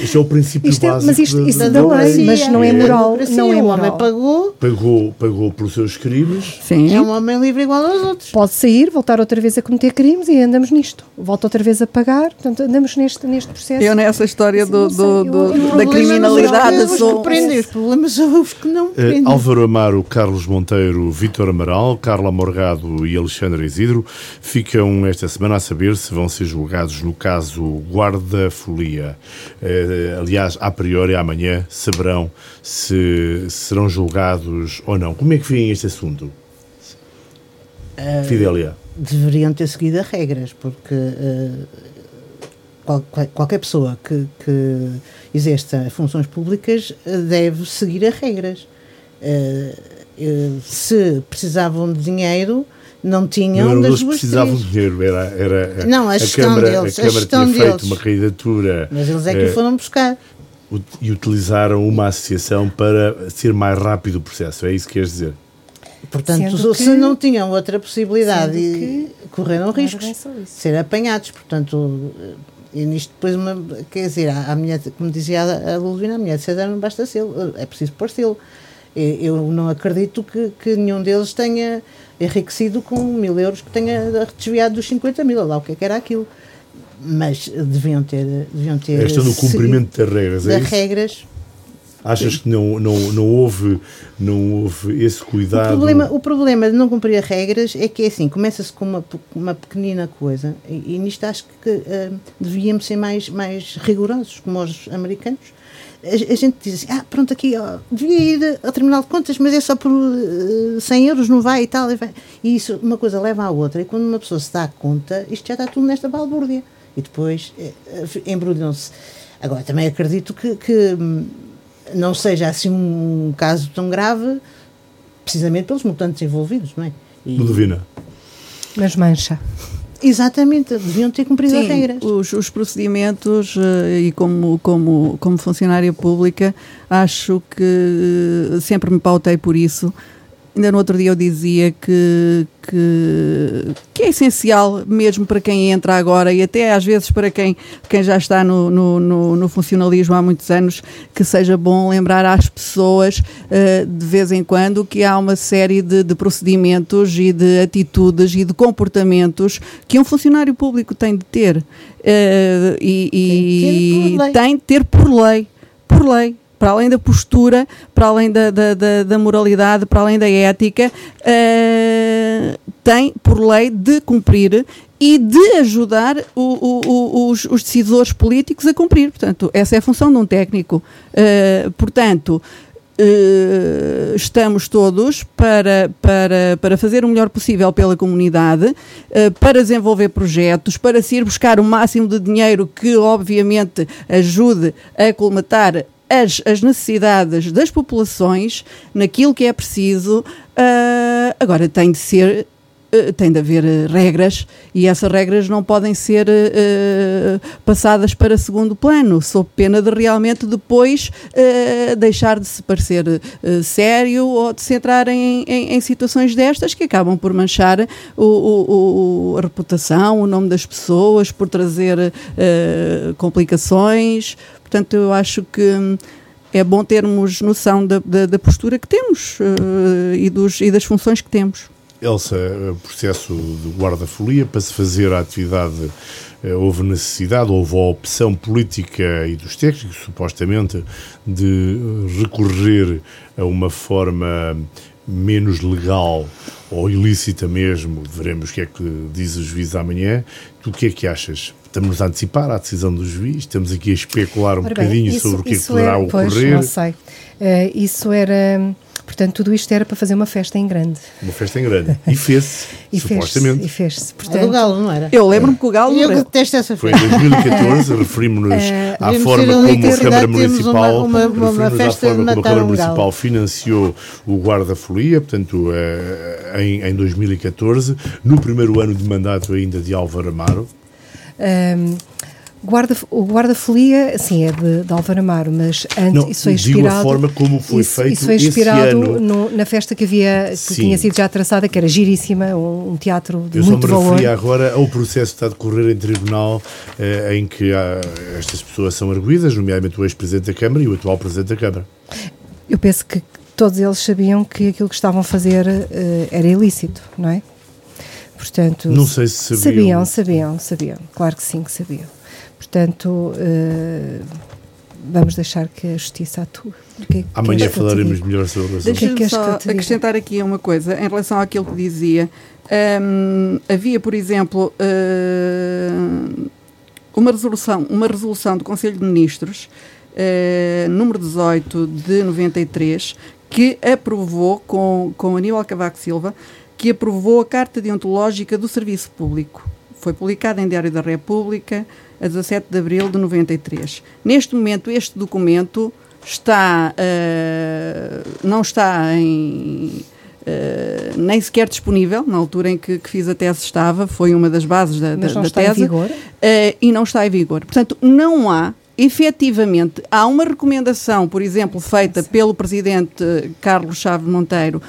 Isto é o princípio isto é, básico mas isto, isso da, da lei, mas não é moral. Não é moral. O homem pagou. Pagou, pagou pelos seus crimes. Sim. É um homem livre igual aos outros. Pode sair, voltar outra vez a cometer crimes e andamos nisto. Volta outra vez a pagar, portanto andamos neste, neste processo. Eu nessa história do, do, do, eu, da criminalidade sou... Os que os problemas são os que não prendem. Uh, Álvaro Amaro, Carlos Monteiro, Vítor Amaral, Carla Morgado e Alexandre Isidro ficam esta semana a saber se vão ser julgados no caso Guarda-Folia. Uh, aliás, a priori, amanhã saberão se serão julgados ou não. Como é que veem este assunto? Uh, Fidélia. Deveriam ter seguido as regras, porque uh, qual, qualquer pessoa que, que exerça funções públicas deve seguir as regras. Uh, se precisavam de dinheiro, não tinham não, das duas precisavam de dinheiro, era, era não, a, a Câmara, deles, a Câmara a tinha deles. feito uma candidatura. Mas eles é que uh, foram buscar. E utilizaram uma associação para ser mais rápido o processo, é isso que queres dizer? Portanto, se não tinham outra possibilidade e correram riscos de ser apanhados. Portanto, eh, e nisto depois, uma, quer dizer, a, a minha, como dizia a Ludovina, a mulher de César não basta selo, é preciso pôr selo. Eu não acredito que, que nenhum deles tenha enriquecido com mil euros que tenha desviado dos 50 mil, lá o que é que era aquilo. Mas deviam ter. Deviam ter Esta é no cumprimento das regras, é das regras. Achas que não, não, não, houve, não houve esse cuidado? O problema, o problema de não cumprir as regras é que é assim, começa-se com uma, uma pequenina coisa e, e nisto acho que uh, devíamos ser mais, mais rigorosos, como os americanos a, gente diz assim, ah, pronto, aqui ó, devia ir ao Tribunal de Contas, mas é só por uh, eh, 100 euros, não vai e tal. E, vai. e isso, uma coisa leva à outra, e quando uma pessoa se dá conta, isto já está tudo nesta balbúrdia. E depois uh, embrulham-se. Agora, também acredito que, que hum, não seja assim um caso tão grave precisamente pelos mutantes envolvidos, não é? E... Ludovina. Mas mancha. Exatamente, deviam ter cumprido Sim, as regras. Os, os procedimentos, uh, e como, como, como funcionária pública, acho que sempre me pautei por isso. Ainda no outro dia eu dizia que, que, que, é essencial mesmo para quem entra agora e até às vezes para quem, quem já está no, no, no, no funcionalismo há muitos anos, que seja bom lembrar às pessoas uh, de vez em quando que há uma série de, de, procedimentos e de atitudes e de comportamentos que um funcionário público tem de ter. Uh, e, e tem de ter por lei. Por lei para além da postura, para além da, da, da, da moralidade, para além da ética, uh, tem, por lei, de cumprir e de ajudar o, o, os, os, decisores políticos a cumprir. Portanto, essa é a função de um técnico. Uh, portanto, Uh, estamos todos para, para, para fazer o melhor possível pela comunidade, uh, para desenvolver projetos, para se ir buscar o máximo de dinheiro que, obviamente, ajude a colmatar as, as necessidades das populações naquilo que é preciso. Uh, agora, tem de ser Uh, tem de haver uh, regras e essas regras não podem ser uh, passadas para segundo plano, sob pena de realmente depois deixar de se parecer sério ou de se entrar em, em, em, situações destas que acabam por manchar o, o, o, a reputação, o nome das pessoas, por trazer complicações. Portanto, eu acho que hum, é bom termos noção da, da, da postura que temos uh, e, dos, e das funções que temos. Elsa, o processo de guarda-folia, para se fazer a atividade, eh, houve necessidade, houve a opção política e dos técnicos, supostamente, de recorrer a uma forma menos legal ou ilícita mesmo, veremos o que é que diz o juiz amanhã. Tu o que é que achas? Estamos a antecipar a decisão do juiz, estamos aqui a especular um Ora bocadinho bem, isso, sobre o que é que poderá era, ocorrer. Pois, não sei. Uh, isso era. Portanto, tudo isto era para fazer uma festa em grande. Uma festa em grande. E fez-se, supostamente. e fez-se. Portanto, o Galo, não era? Eu lembro-me que o Galo. Eu detesto essa festa. Foi em 2014, referimos-nos uh, à forma como a Câmara Municipal, uma, uma, uma festa forma como a Câmara Municipal financiou o guarda-folia, portanto, uh, em, em 2014, no primeiro ano de mandato ainda de Álvaro Amaro. Um, Guarda, o guarda-folia, sim, é de, de Álvaro Amaro, mas antes não, isso foi inspirado. A forma como foi isso, feito isso foi inspirado no, na festa que havia, que sim. tinha sido já traçada, que era giríssima, um, um teatro de Eu muito valor. Eu só me referia agora ao processo que está a decorrer em tribunal, eh, em que há, estas pessoas são arguídas, nomeadamente o ex-presidente da Câmara e o atual presidente da Câmara. Eu penso que todos eles sabiam que aquilo que estavam a fazer eh, era ilícito, não é? Portanto, não sei se sabiam. Sabiam, sabiam, sabiam. Claro que sim que sabiam. Portanto, uh, vamos deixar que a justiça atue. Que, é Amanhã que falaremos melhor sobre isso. Deixa-me que é só acrescentar aqui uma coisa em relação àquilo que dizia. Um, havia, por exemplo, uh, uma resolução, uma resolução do Conselho de Ministros, uh, número 18 de 93, que aprovou com, com Aníbal Cavaco Silva que aprovou a Carta Deontológica do Serviço Público. Foi publicada em Diário da República a 17 de abril de 93. Neste momento, este documento está, uh, não está em, Uh, nem sequer disponível, na altura em que, que, fiz a tese estava, foi uma das bases da, da, da tese. Uh, e não está em vigor. Portanto, não há efetivamente há uma recomendação, por exemplo, feita pelo presidente Carlos Chaves Monteiro,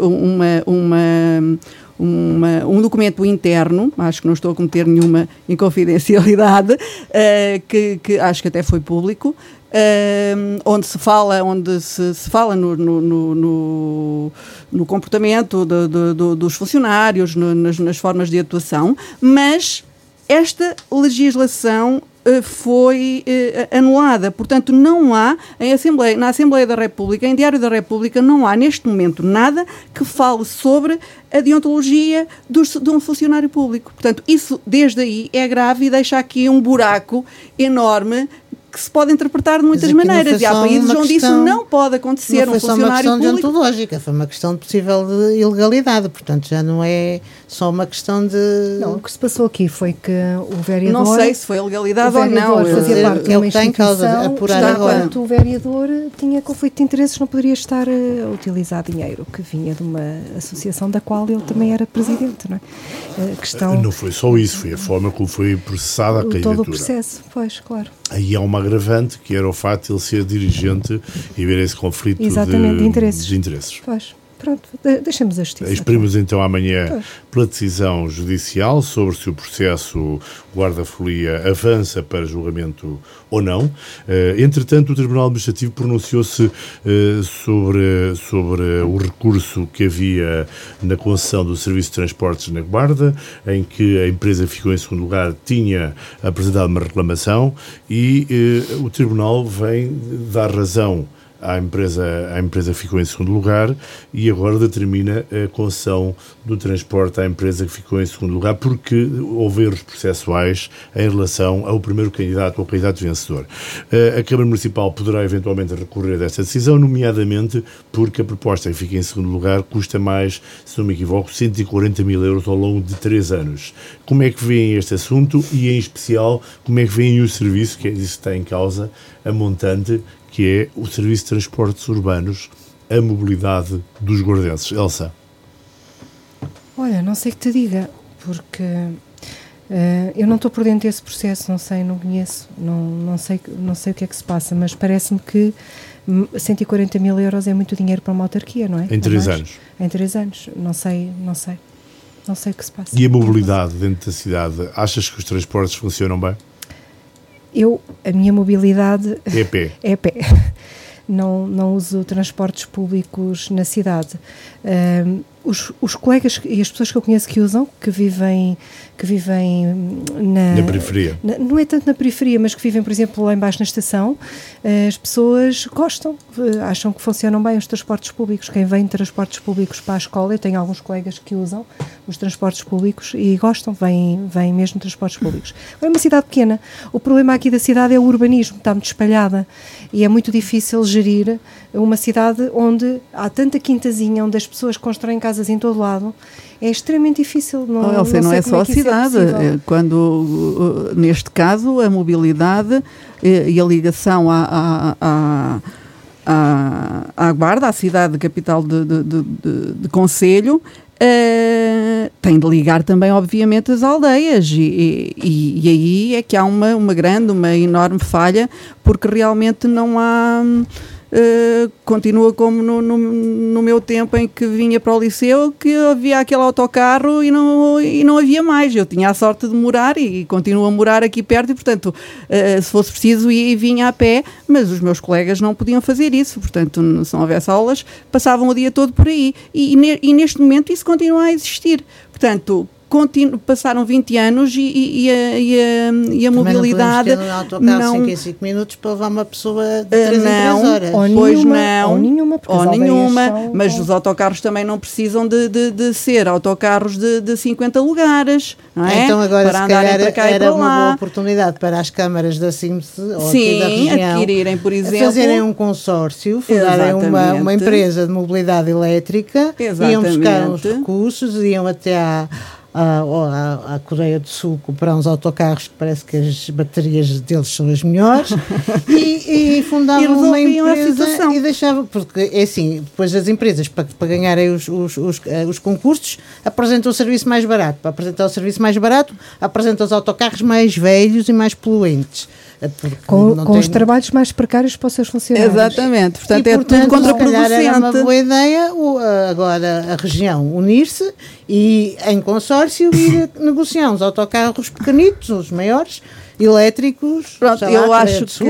uma, uma, uma, um documento interno, acho que não estou a cometer nenhuma inconfidencialidade, uh, que, que, acho que até foi público, Uh, onde se fala, onde se, se fala no, no, no, no comportamento dos funcionários, nas, nas, formas de atuação, mas esta legislação foi uh, anulada. Portanto, não há em Assembleia, na Assembleia da República, em Diário da República, não há neste momento nada que fale sobre a deontologia dos, de um funcionário público. Portanto, isso desde aí é grave e deixa aqui um buraco enorme que se pode interpretar de muitas maneiras. foi E há países onde questão- isso não pode acontecer. não um foi só uma funcionário questão público. deontológica, foi uma questão de possível de ilegalidade, portanto já não é só uma questão de... Não, o que se passou aqui foi que o vereador. Não sei se foi legalidade ou não. fazia parte de é o uma que está em causa, instituição, apurar agora. portanto, o vereador tinha conflito de interesses, não poderia estar a utilizar dinheiro que vinha de uma associação da qual ele também era presidente, não é? A questão, Não foi só isso, foi a forma como foi processada a o- todo o candidatura. processo, pois, claro. Aí há uma agravante, que era o facto de ele ser dirigente e ver esse conflito Exatamente, de, de interesses. de interesses. Pois, pronto, de- deixemos a justiça. Exprimos então amanhã Pois. pela decisão judicial sobre se o processo guarda-folia avança para julgamento ou não. Eh, entretanto, o Tribunal Administrativo pronunciou-se eh, sobre, sobre o recurso que havia na concessão do Serviço de Transportes na Guarda, em que a empresa ficou em segundo lugar tinha apresentado uma reclamação e eh, o Tribunal vem dar razão à empresa, à empresa ficou em segundo lugar e agora determina a concessão do transporte à empresa que ficou em segundo lugar porque houve erros processuais em relação ao primeiro candidato ou candidato vencedor. Eh, A Câmara Municipal poderá eventualmente recorrer desta decisão, nomeadamente porque a proposta que fica em segundo lugar custa mais, se não me equivoco, 140 mil euros ao longo de três anos. Como é que veem este assunto e, em especial, como é que veem o serviço, que é isso que está em causa, a montante, que é o Serviço de Transportes Urbanos, a mobilidade dos gordenses. Elsa. Olha, não sei que te diga, porque eh, eu não estou por dentro desse processo, não sei, não conheço, não, não, sei, não sei o que é que se passa, mas parece-me que hum, 140 mil euros é muito dinheiro para uma autarquia, não é? Em três anos. Em três anos, não sei, não sei. Não sei o que se passa. E a mobilidade dentro da cidade? Achas que os transportes funcionam bem? Eu, a minha mobilidade É pé. é pé. Não, não uso transportes públicos na cidade. Os, os colegas e as pessoas que eu conheço que usam, que vivem, que vivem hum, na, Na periferia. na- não é tanto na periferia, mas que vivem, por exemplo, lá embaixo na estação, eh, as pessoas gostam, eh, acham que funcionam bem os transportes públicos. Quem vem de transportes públicos para a escola, eu tenho alguns colegas que usam os transportes públicos e gostam, vêm, vêm mesmo de transportes públicos. É uma cidade pequena. O problema aqui da cidade é o urbanismo, está muito espalhada e é muito difícil gerir uma cidade onde há tanta quintazinha, onde as pessoas constroem casas em todo lado. É extremamente difícil. Não, Oh, Elsa, não não, é como só a que isso é cidade. possível. Eh, Quando, uh, neste caso, a mobilidade eh, e a ligação à, à, à, à, Guarda, à cidade capital de, de, de, de, Conselho, eh, tem de ligar também, obviamente, as aldeias. E, e, e aí é que há uma, uma grande, uma enorme falha, porque realmente não há. Uh, continua como no, no, no meu tempo em que vinha para o liceu, que havia aquele autocarro e não, e não havia mais. Eu tinha a sorte de morar e continuo a morar aqui perto e, portanto, uh, se fosse preciso, ia e vinha a pé, mas os meus colegas não podiam fazer isso. Portanto, se não houvesse aulas, passavam o dia todo por aí. E, e e neste momento isso continua a existir. Portanto, continu- passaram 20 anos e, e- e a, e a- e a mobilidade. Não podemos ter um autocarro não- 5 em 5 minutos para levar uma pessoa de Uh, 3 em 3 não, horas. Ou pois nenhuma, não, ou nenhuma, ou nenhuma, são- mas são- os autocarros também não precisam de, de, de ser autocarros de, de 50 lugares, não é? Então agora para se calhar para cá era para uma boa oportunidade para as câmaras da CIMS ou aqui da Sim, região adquirirem, por exemplo. fazerem um consórcio, fundarem uma, Exatamente. uma empresa de mobilidade elétrica, iam buscar Exatamente. recursos, iam até à, à, à, Coreia do Sul comprar uns autocarros que parece que as baterias deles são as melhores e, e fundavam E uma empresa e deixavam, porque é assim, depois as empresas para, para ganharem os, os, os, eh, os concursos apresentam o serviço mais barato, para apresentar o serviço mais barato apresentam os autocarros mais velhos e mais poluentes. Eh, Com, com tem- os trabalhos mais precários para os seus funcionários. Exatamente, portanto e, é portanto, tudo calhar era uma contraproducente. boa ideia o, agora a região unir-se e em consórcio ir negociar uns autocarros pequenitos, os maiores, elétricos, Pronto, lá, eu acho que,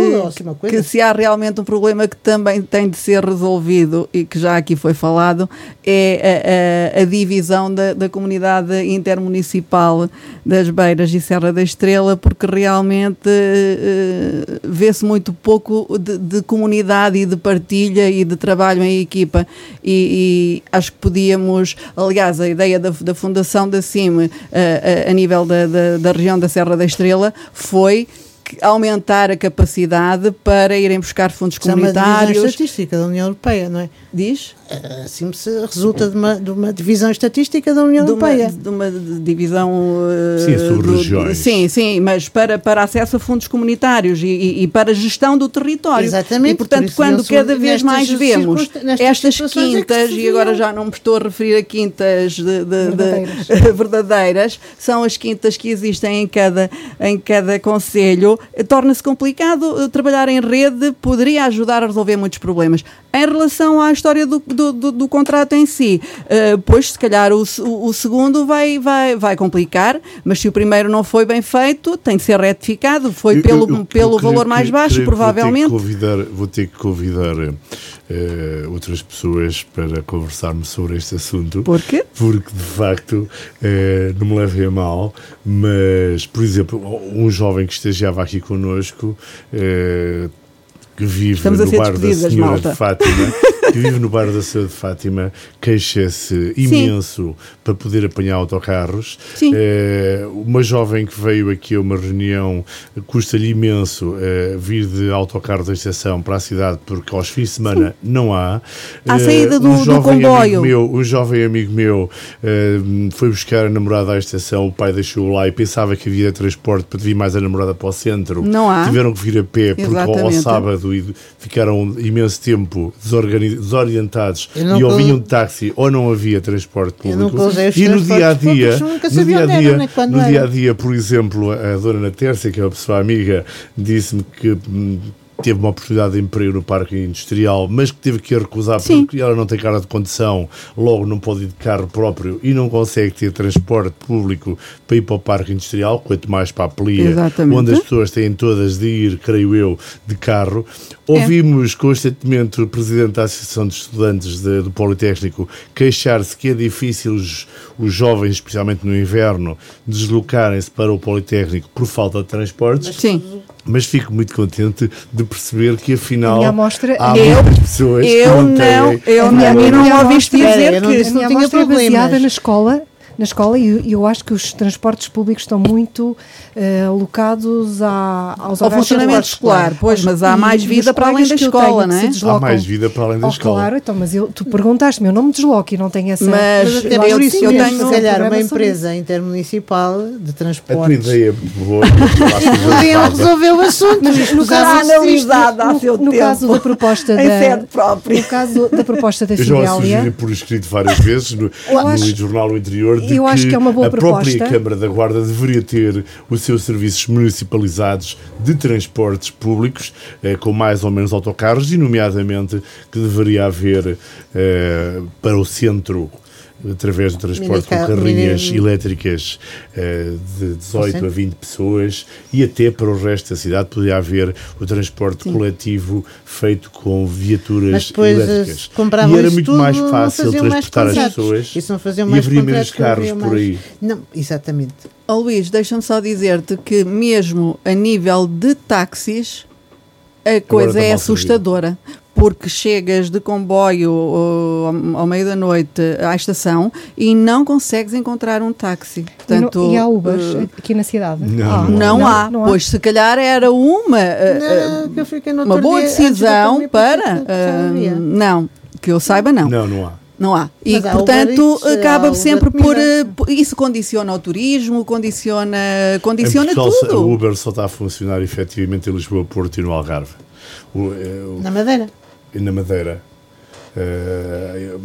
coisa. que se há realmente um problema que também tem de ser resolvido e que já aqui foi falado, é a, a- a divisão da, da comunidade intermunicipal das Beiras e Serra da Estrela, porque realmente eh, vê-se muito pouco de, de comunidade e de partilha e de trabalho em equipa. E, e acho que podíamos, aliás, a ideia da, da fundação da CIM eh, a, a nível da, da, da região da Serra da Estrela foi que aumentar a capacidade para irem buscar fundos Isso é uma divisão comunitários. estatística da União Europeia, não é? Diz? Assim se resulta de uma, de uma divisão estatística da União de uma, Europeia. de uma divisão uh, Sim, sobre do- regiões. sim, sim, mas para, para acesso a fundos comunitários e, e- e para gestão do território. Exatamente, E portanto, quando cada vez mais vemos estas é que quintas, se e agora já não me estou a referir a quintas de- de- de- Verdadeiras. verdadeiras, são as quintas que existem em cada, em cada conselho, eh, torna-se complicado eh, trabalhar em rede, poderia ajudar a resolver muitos problemas. Em relação à história do, do, do- do contrato em si, eh, pois se calhar o, o- o segundo vai, vai, vai complicar, mas se o primeiro não foi bem feito, tem de ser retificado, foi Eu- pelo, eu- eu pelo valor mais baixo, creio provavelmente. Vou ter que convidar, vou ter que convidar eh, outras pessoas para conversarmos sobre este assunto. Por quê? Porque, de facto, eh, não me levem a mal, mas, por exemplo, um jovem que estagiava aqui connosco, que vive Estamos a no ser bairro da Senhora malta. de Fátima, que vive no bairro da Senhora de Fátima, queixa-se imenso para poder apanhar autocarros. Sim. Eh, uma jovem que veio aqui a uma reunião, custa-lhe imenso eh, vir de autocarro da estação para a cidade, porque aos fins de semana não há. À Eh, saída do- do jovem comboio. Amigo meu, um jovem amigo meu eh, foi buscar a namorada à estação, o pai deixou lá e pensava que havia transporte para vir mais a namorada para o centro. Não há. Tiveram que vir a pé, porque ao, sábado ficaram imenso tempo desorgani- desorientados e ou vinham de táxi ou não havia transporte público. E no dia a dia, nunca no dia a dia, no dia a dia, por exemplo, a dona Ana Tércia, que é uma pessoa amiga, disse-me que hum, teve uma oportunidade de emprego no parque industrial, mas que teve que recusar Sim. porque ela não tem cara de condução, logo não pode ir de carro próprio e não consegue ter transporte público para ir para o parque industrial, quanto mais para a Pelia, Exatamente. onde as pessoas têm todas de ir, creio eu, de carro. Ouvimos constantemente o presidente da Associação de Estudantes de- do Politécnico queixar-se que é difícil os, os jovens, especialmente no inverno, deslocarem-se para o Politécnico por falta de transportes. Sim. Mas fico muito contente de perceber que afinal amostra- há Eu- muitas pessoas que eu não não, têm eu não, a e não minha ouviste dizer eu não que A minha tinha é baseada na escola, na escola e eu acho que os transportes públicos estão muito eh, alocados à, aos ao funcionamento escolar, pois, mas há mais vida para além da escola, não é? Há mais vida para além da Oh, escola. Claro, então, mas eu, tu perguntaste-me, eu não me desloco e não tenho essa. Mas Mas eu- por eu tenho- se calhar, uma empresa intermunicipal de A tua transportes ideia é boa. podiam resolver o assunto. Mas no caso, analisada no, seu no tempo. caso da proposta Em da, sede própria. no caso da proposta da Eu já o sugeri Fidelia, por escrito várias vezes no, no jornal no interior de eu que, acho que é uma boa a própria proposta. Câmara da Guarda deveria ter os seus serviços municipalizados de transportes públicos eh, com mais ou menos autocarros e nomeadamente que deveria haver eh, para o centro através do transporte com carrinhas mini- elétricas eh, de 18 a centro. 20 pessoas e até para o resto da cidade poderia haver o transporte coletivo feito com viaturas Mas depois eh, elétricas. e era muito tudo, mais fácil faziam mais transportar as pessoas Isso não faziam e mais haveria menos carros por mais- aí. Não, exatamente. Ó Luís, deixa-me só dizer-te que mesmo a nível de táxis a coisa é assustadora. Porque chegas de comboio ó, ao, meio da noite à estação e não consegues encontrar um táxi. e, Portanto, no, e há Ubers eh, aqui na cidade? Não, Ah, não, há. não Pois se calhar era uma, eh, Não, fiquei no uma boa decisão pandemia, para. não, que eu saiba, não. Não, não há. Não há. E, Mas há portanto, acaba há Uber sempre por, eh, por- Isso condiciona o turismo, condiciona, condiciona Portugal, tudo. o Uber só está a funcionar efetivamente em Lisboa, Porto e no Algarve. O- é, o- Na Madeira. Na Madeira. Eh,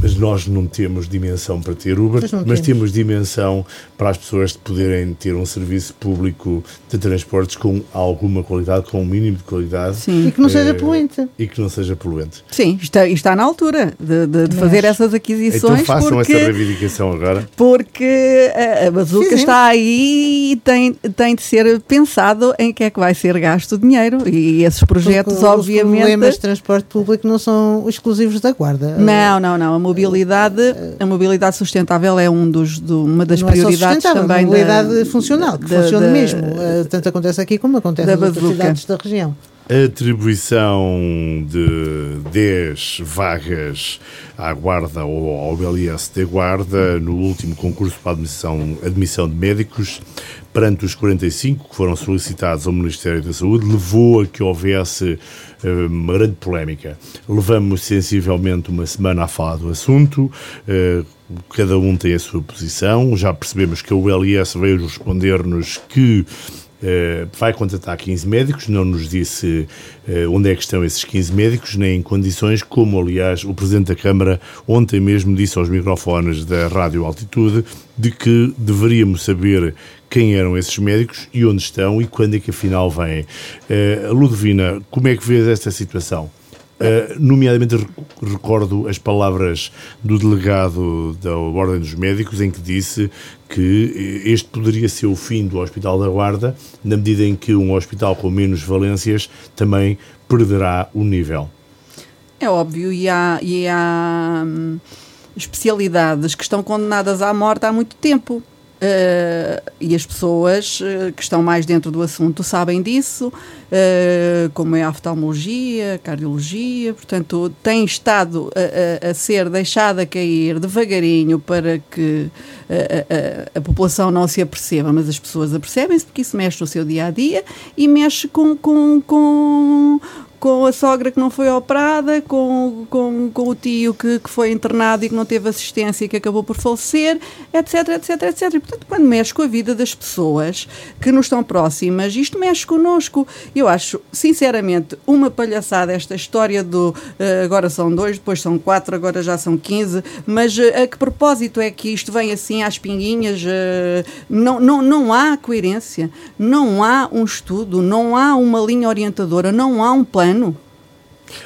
mas nós não temos dimensão para ter Uber, mas temos. temos dimensão para as pessoas poderem ter um serviço público de transportes com alguma qualidade, com um mínimo de qualidade. Sim. E que não seja Eh, poluente. E que não seja poluente. Sim, está, está na altura de, de- de fazer essas aquisições Então façam porque, essa reivindicação agora. porque a, a bazuca Fizemos. está aí e tem, tem de ser pensado em que é que vai ser gasto o dinheiro e esses projetos, Porque Os obviamente. problemas de transporte público não são exclusivos da Guarda. Não, não, não. A mobilidade, a mobilidade sustentável é um dos, do- uma das não é só prioridades sustentável, também mobilidade da, funcional, que da- funciona da- mesmo. Eh, Tanto acontece aqui como acontece da nas outras cidades da região. A atribuição de 10 vagas à Guarda ou ao BLS de Guarda no último concurso para admissão, admissão de médicos perante os 45 que foram solicitados ao Ministério da Saúde levou a que houvesse uh, uma grande polémica. Levamos sensivelmente uma semana a falar do assunto, uh, cada um tem a sua posição, já percebemos que o LS veio responder-nos que Uh, vai contratar 15 médicos, não nos disse uh, onde é que estão esses 15 médicos, nem em condições, como aliás o Presidente da Câmara ontem mesmo disse aos microfones da Rádio Altitude, de que deveríamos saber quem eram esses médicos e onde estão e quando é que afinal vêm. Uh, Ludovina, como é que vês esta situação? Uh, nomeadamente recordo as palavras do delegado da Ordem dos Médicos em que disse que este poderia ser o fim do Hospital da Guarda, na medida em que um hospital com menos valências também perderá o nível. É óbvio, e há, e há hum, especialidades que estão condenadas à morte há muito tempo. Uh, e as pessoas que estão mais dentro do assunto sabem disso, uh, como é a oftalmologia, a cardiologia, portanto, tem estado a, a, a, ser deixada cair devagarinho para que a, a, população não se aperceba, mas as pessoas apercebem-se porque isso mexe no seu dia a dia e mexe com, com, com com a sogra que não foi operada, com, com, com o tio que, que foi internado e que não teve assistência e que acabou por falecer, etc, etc, etc. E, portanto, quando mexe com a vida das pessoas que nos estão próximas, isto mexe connosco. Eu acho, sinceramente, uma palhaçada esta história do uh, agora são dois, depois são quatro, agora já são quinze, mas uh, a que propósito é que isto vem assim às pinguinhas? Uh, não, não, não há coerência, não há um estudo, não há uma linha orientadora, não há um plano ano.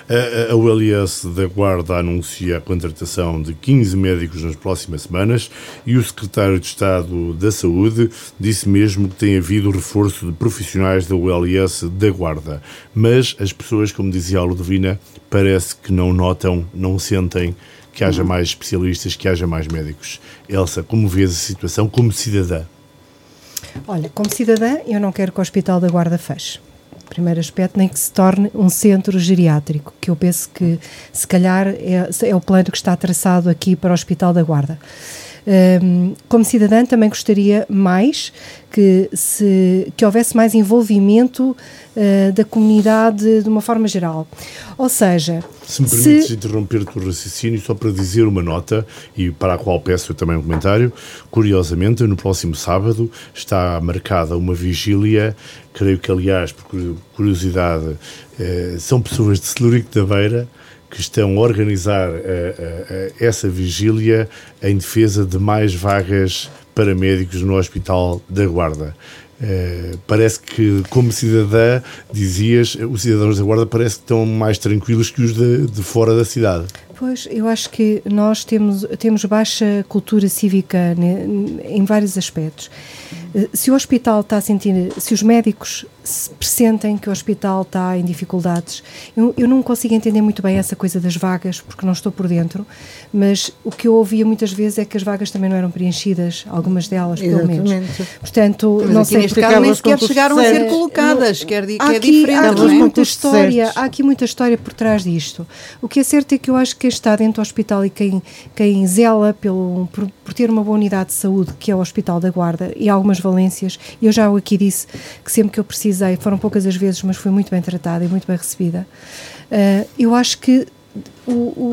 A, a ULS da Guarda anuncia a contratação de 15 médicos nas próximas semanas e o secretário de Estado da Saúde disse mesmo que tem havido reforço de profissionais da ULS da Guarda. Mas as pessoas, como dizia a Ludovina, parece que não notam, não sentem que haja mais especialistas, que haja mais médicos. Elsa, como vês a situação como cidadã? Olha, como cidadã, eu não quero que o Hospital da Guarda feche primeiro aspecto, nem que se torne um centro geriátrico, que eu penso que se calhar é, é o plano que está traçado aqui para o Hospital da Guarda. Um, como cidadã também gostaria mais que, se, que houvesse mais envolvimento uh, da comunidade de uma forma geral. Ou seja, se me permites se... interromper-te o raciocínio só para dizer uma nota e para a qual peço também um comentário. Curiosamente, no próximo sábado está marcada uma vigília, creio que aliás, por curiosidade, eh, são pessoas de Celurico da Beira que estão a organizar uh, uh, essa vigília em defesa de mais vagas para médicos no Hospital da Guarda. Uh, parece que, como cidadã, dizias, os cidadãos da Guarda parece que estão mais tranquilos que os de, de fora da cidade. Pois, eu acho que nós temos, temos baixa cultura cívica em vários aspectos. Eh, se o hospital está a sentir, se os médicos pressentem que o hospital está em dificuldades, eu, eu, não consigo entender muito bem essa coisa das vagas, porque não estou por dentro, mas o que eu ouvia muitas vezes é que as vagas também não eram preenchidas, algumas delas, pelo Exatamente. menos. Portanto, mas não sei. Neste caso nem sequer chegaram a ser colocadas, quer que é diferente. Há aqui muita história, há aqui muita história por trás disto. O que é certo é que eu acho que quem está dentro do hospital e quem, quem zela pelo, por, por ter uma boa unidade de saúde, que é o Hospital da Guarda, e algumas valências. Eu já aqui disse que sempre que eu precisei, foram poucas as vezes, mas fui muito bem tratada e muito bem recebida. Uh, eu acho que o,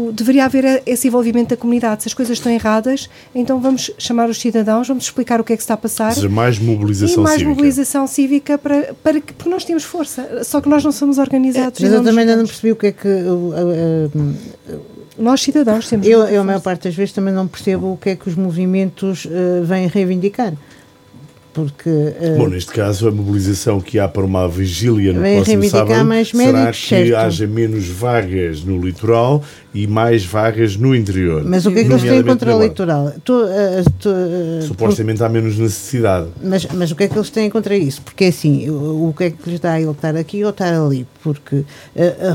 o, deveria haver esse envolvimento da comunidade. Se as coisas estão erradas, então vamos chamar os cidadãos, vamos explicar o que é que está a passar. Ou seja, mais mobilização e mais cívica. mobilização cívica para, para que, porque nós temos força, só que nós não somos organizados. É, mas eu também ainda não percebi o que é que. Uh, uh, nós cidadãos temos. Eu, eu a maior parte das vezes também não percebo o que é que os movimentos uh, vêm reivindicar porque... Uh, Bom, neste caso, a mobilização que há para uma vigília no próximo sábado mais será que certo. haja menos vagas no litoral e mais vagas no interior. Mas o que é que eles têm contra o litoral? Tu, uh, tu, uh, Supostamente por... há menos necessidade. Mas, mas o que é que eles têm contra isso? Porque assim, o, o que é que lhes dá a ele estar aqui ou estar ali? Porque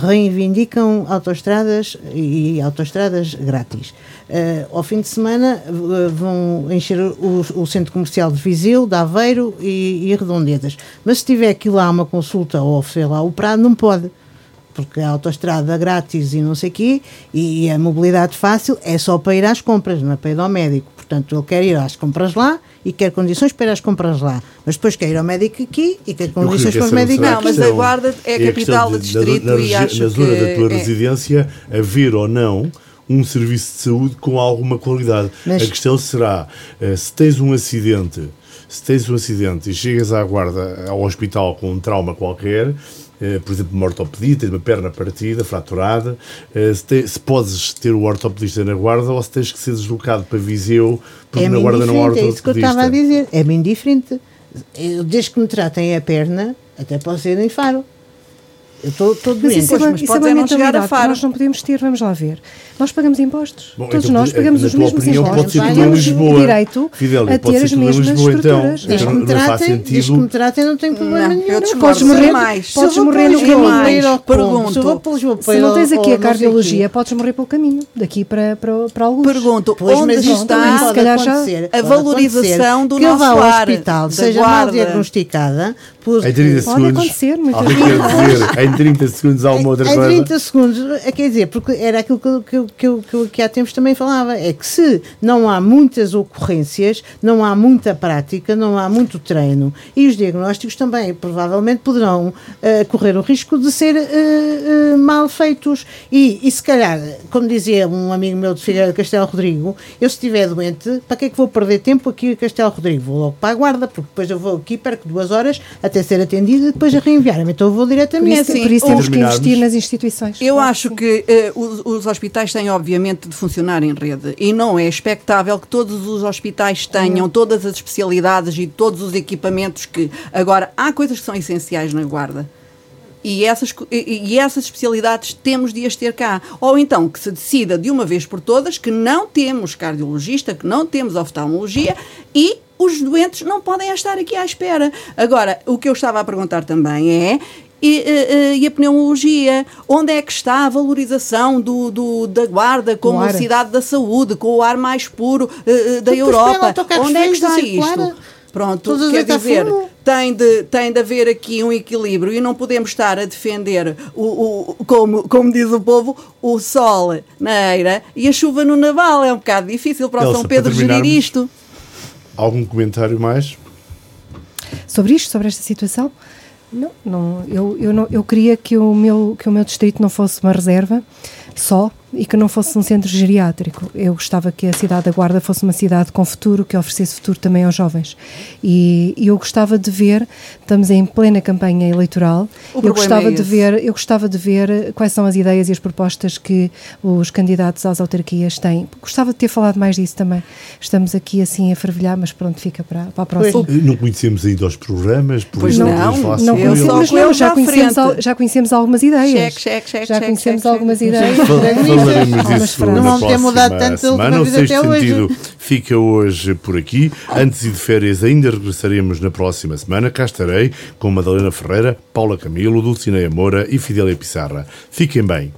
reivindicam autoestradas e autoestradas grátis. Uh, ao fim de semana uh, vão encher o, o, centro comercial de Viseu, de Aveiro e, e. Mas se tiver aqui lá uma consulta ou sei lá o Prado, não pode. Porque a autoestrada grátis e não sei o quê, e, e a mobilidade fácil é só para ir às compras, não é para ir ao médico. Portanto, ele quer ir às compras lá e quer condições para ir às compras lá. Mas depois quer ir ao médico aqui e quer condições para o médico Não, mas a Guarda é a capital do distrito na, na, e acho na zona que da tua é. residência, haver ou não um serviço de saúde com alguma qualidade. Mas... A questão será, uh, se tens um acidente, se tens um acidente e chegas à guarda, ao hospital com um trauma qualquer, por exemplo, uma ortopedia, tens uma perna partida, fraturada, uh, se, te, se, podes ter o ortopedista na guarda ou se tens que ser deslocado para Viseu, porque é na guarda não há ortopedista. É isso que eu estava a dizer, é bem diferente. Eu, desde que me tratem a perna, até posso ir em Faro. Eu estou doente. Mas isso, é, mas isso é uma não chegar a Faro. Nós não podemos ter, vamos lá ver. Nós pagamos impostos. Bom, Todos então, nós pagamos os mesmos opinião, impostos. Pode ser em Lisboa. direito Fidel, a ter as mesmas Lisboa, então. estruturas. Desde que me tratem, desde que me tratem, não tenho problema não, nenhum. Eu podes morrer mais. Podes morrer no caminho. Pergunto. Se, vou se não tens aqui a cardiologia, podes morrer pelo caminho. Daqui para, para, para alguns. Pergunto, onde está a valorização do nosso ar? ao hospital, seja mal diagnosticada, em 30 Pode acontecer, muitas vezes. Em 30 segundos há uma outra em, coisa. Em 30 segundos, é, quer dizer, porque era aquilo que, que, que, que, que há tempos também falava, é que se não há muitas ocorrências, não há muita prática, não há muito treino, e os diagnósticos também provavelmente poderão uh, correr o risco de ser uh, uh, mal feitos. E, e se calhar, como dizia um amigo meu de Filha de Castelo Rodrigo, eu se estiver doente, para que é que vou perder tempo aqui em Castelo Rodrigo? Vou logo para a guarda, porque depois eu vou aqui, perco duas horas até ser atendido e depois a reenviar. Então eu vou diretamente. Por isso, por isso temos que investir nas instituições. Eu claro, acho sim. que uh, os, os, hospitais têm, obviamente, de funcionar em rede e não é expectável que todos os hospitais tenham todas as especialidades e todos os equipamentos que. Agora, há coisas que são essenciais na guarda. E essas, e essas especialidades temos de as ter cá. Ou então que se decida de uma vez por todas que não temos cardiologista, que não temos oftalmologia e os doentes não podem estar aqui à espera. Agora, o que eu estava a perguntar também é. E, e, e, a pneumologia, onde é que está a valorização do, do da guarda como cidade da saúde, com o ar mais puro uh, da Europa? Onde é que está isto? Pronto, quer dizer, tem de, tem de haver aqui um equilíbrio e não podemos estar a defender, o, o, como, como diz o povo, o sol na eira e a chuva no naval. É um bocado difícil para o São Pedro gerir isto. Algum comentário mais? Sobre isto, sobre esta situação? Não, não, eu, eu, não, eu queria que o, meu, que o meu distrito não fosse uma reserva só e que não fosse um centro geriátrico. Eu gostava que a cidade da Guarda fosse uma cidade com futuro, que oferecesse futuro também aos jovens. E, e eu gostava de ver, estamos em plena campanha eleitoral, eu gostava é de ver, eu gostava de ver quais são as ideias e as propostas que os candidatos às autarquias têm. Gostava de ter falado mais disso também. Estamos aqui assim a fervilhar, mas pronto, fica para, para a próxima. Pois, não conhecemos ainda os programas, por pois isso não, não falar não sobre conhecemos, não, já conhecemos, já conhecemos algumas ideias. Cheque, cheque, cheque, já cheque, conhecemos cheque, algumas cheque. ideias. Falaremos disso não na vão ter próxima mudado tanto semana. O sexto até hoje. sentido fica hoje por aqui. Antes de férias ainda regressaremos na próxima semana. Cá estarei com Madalena Ferreira, Paula Camilo, Dulcineia Moura e Fidélia Pissarra. Fiquem bem.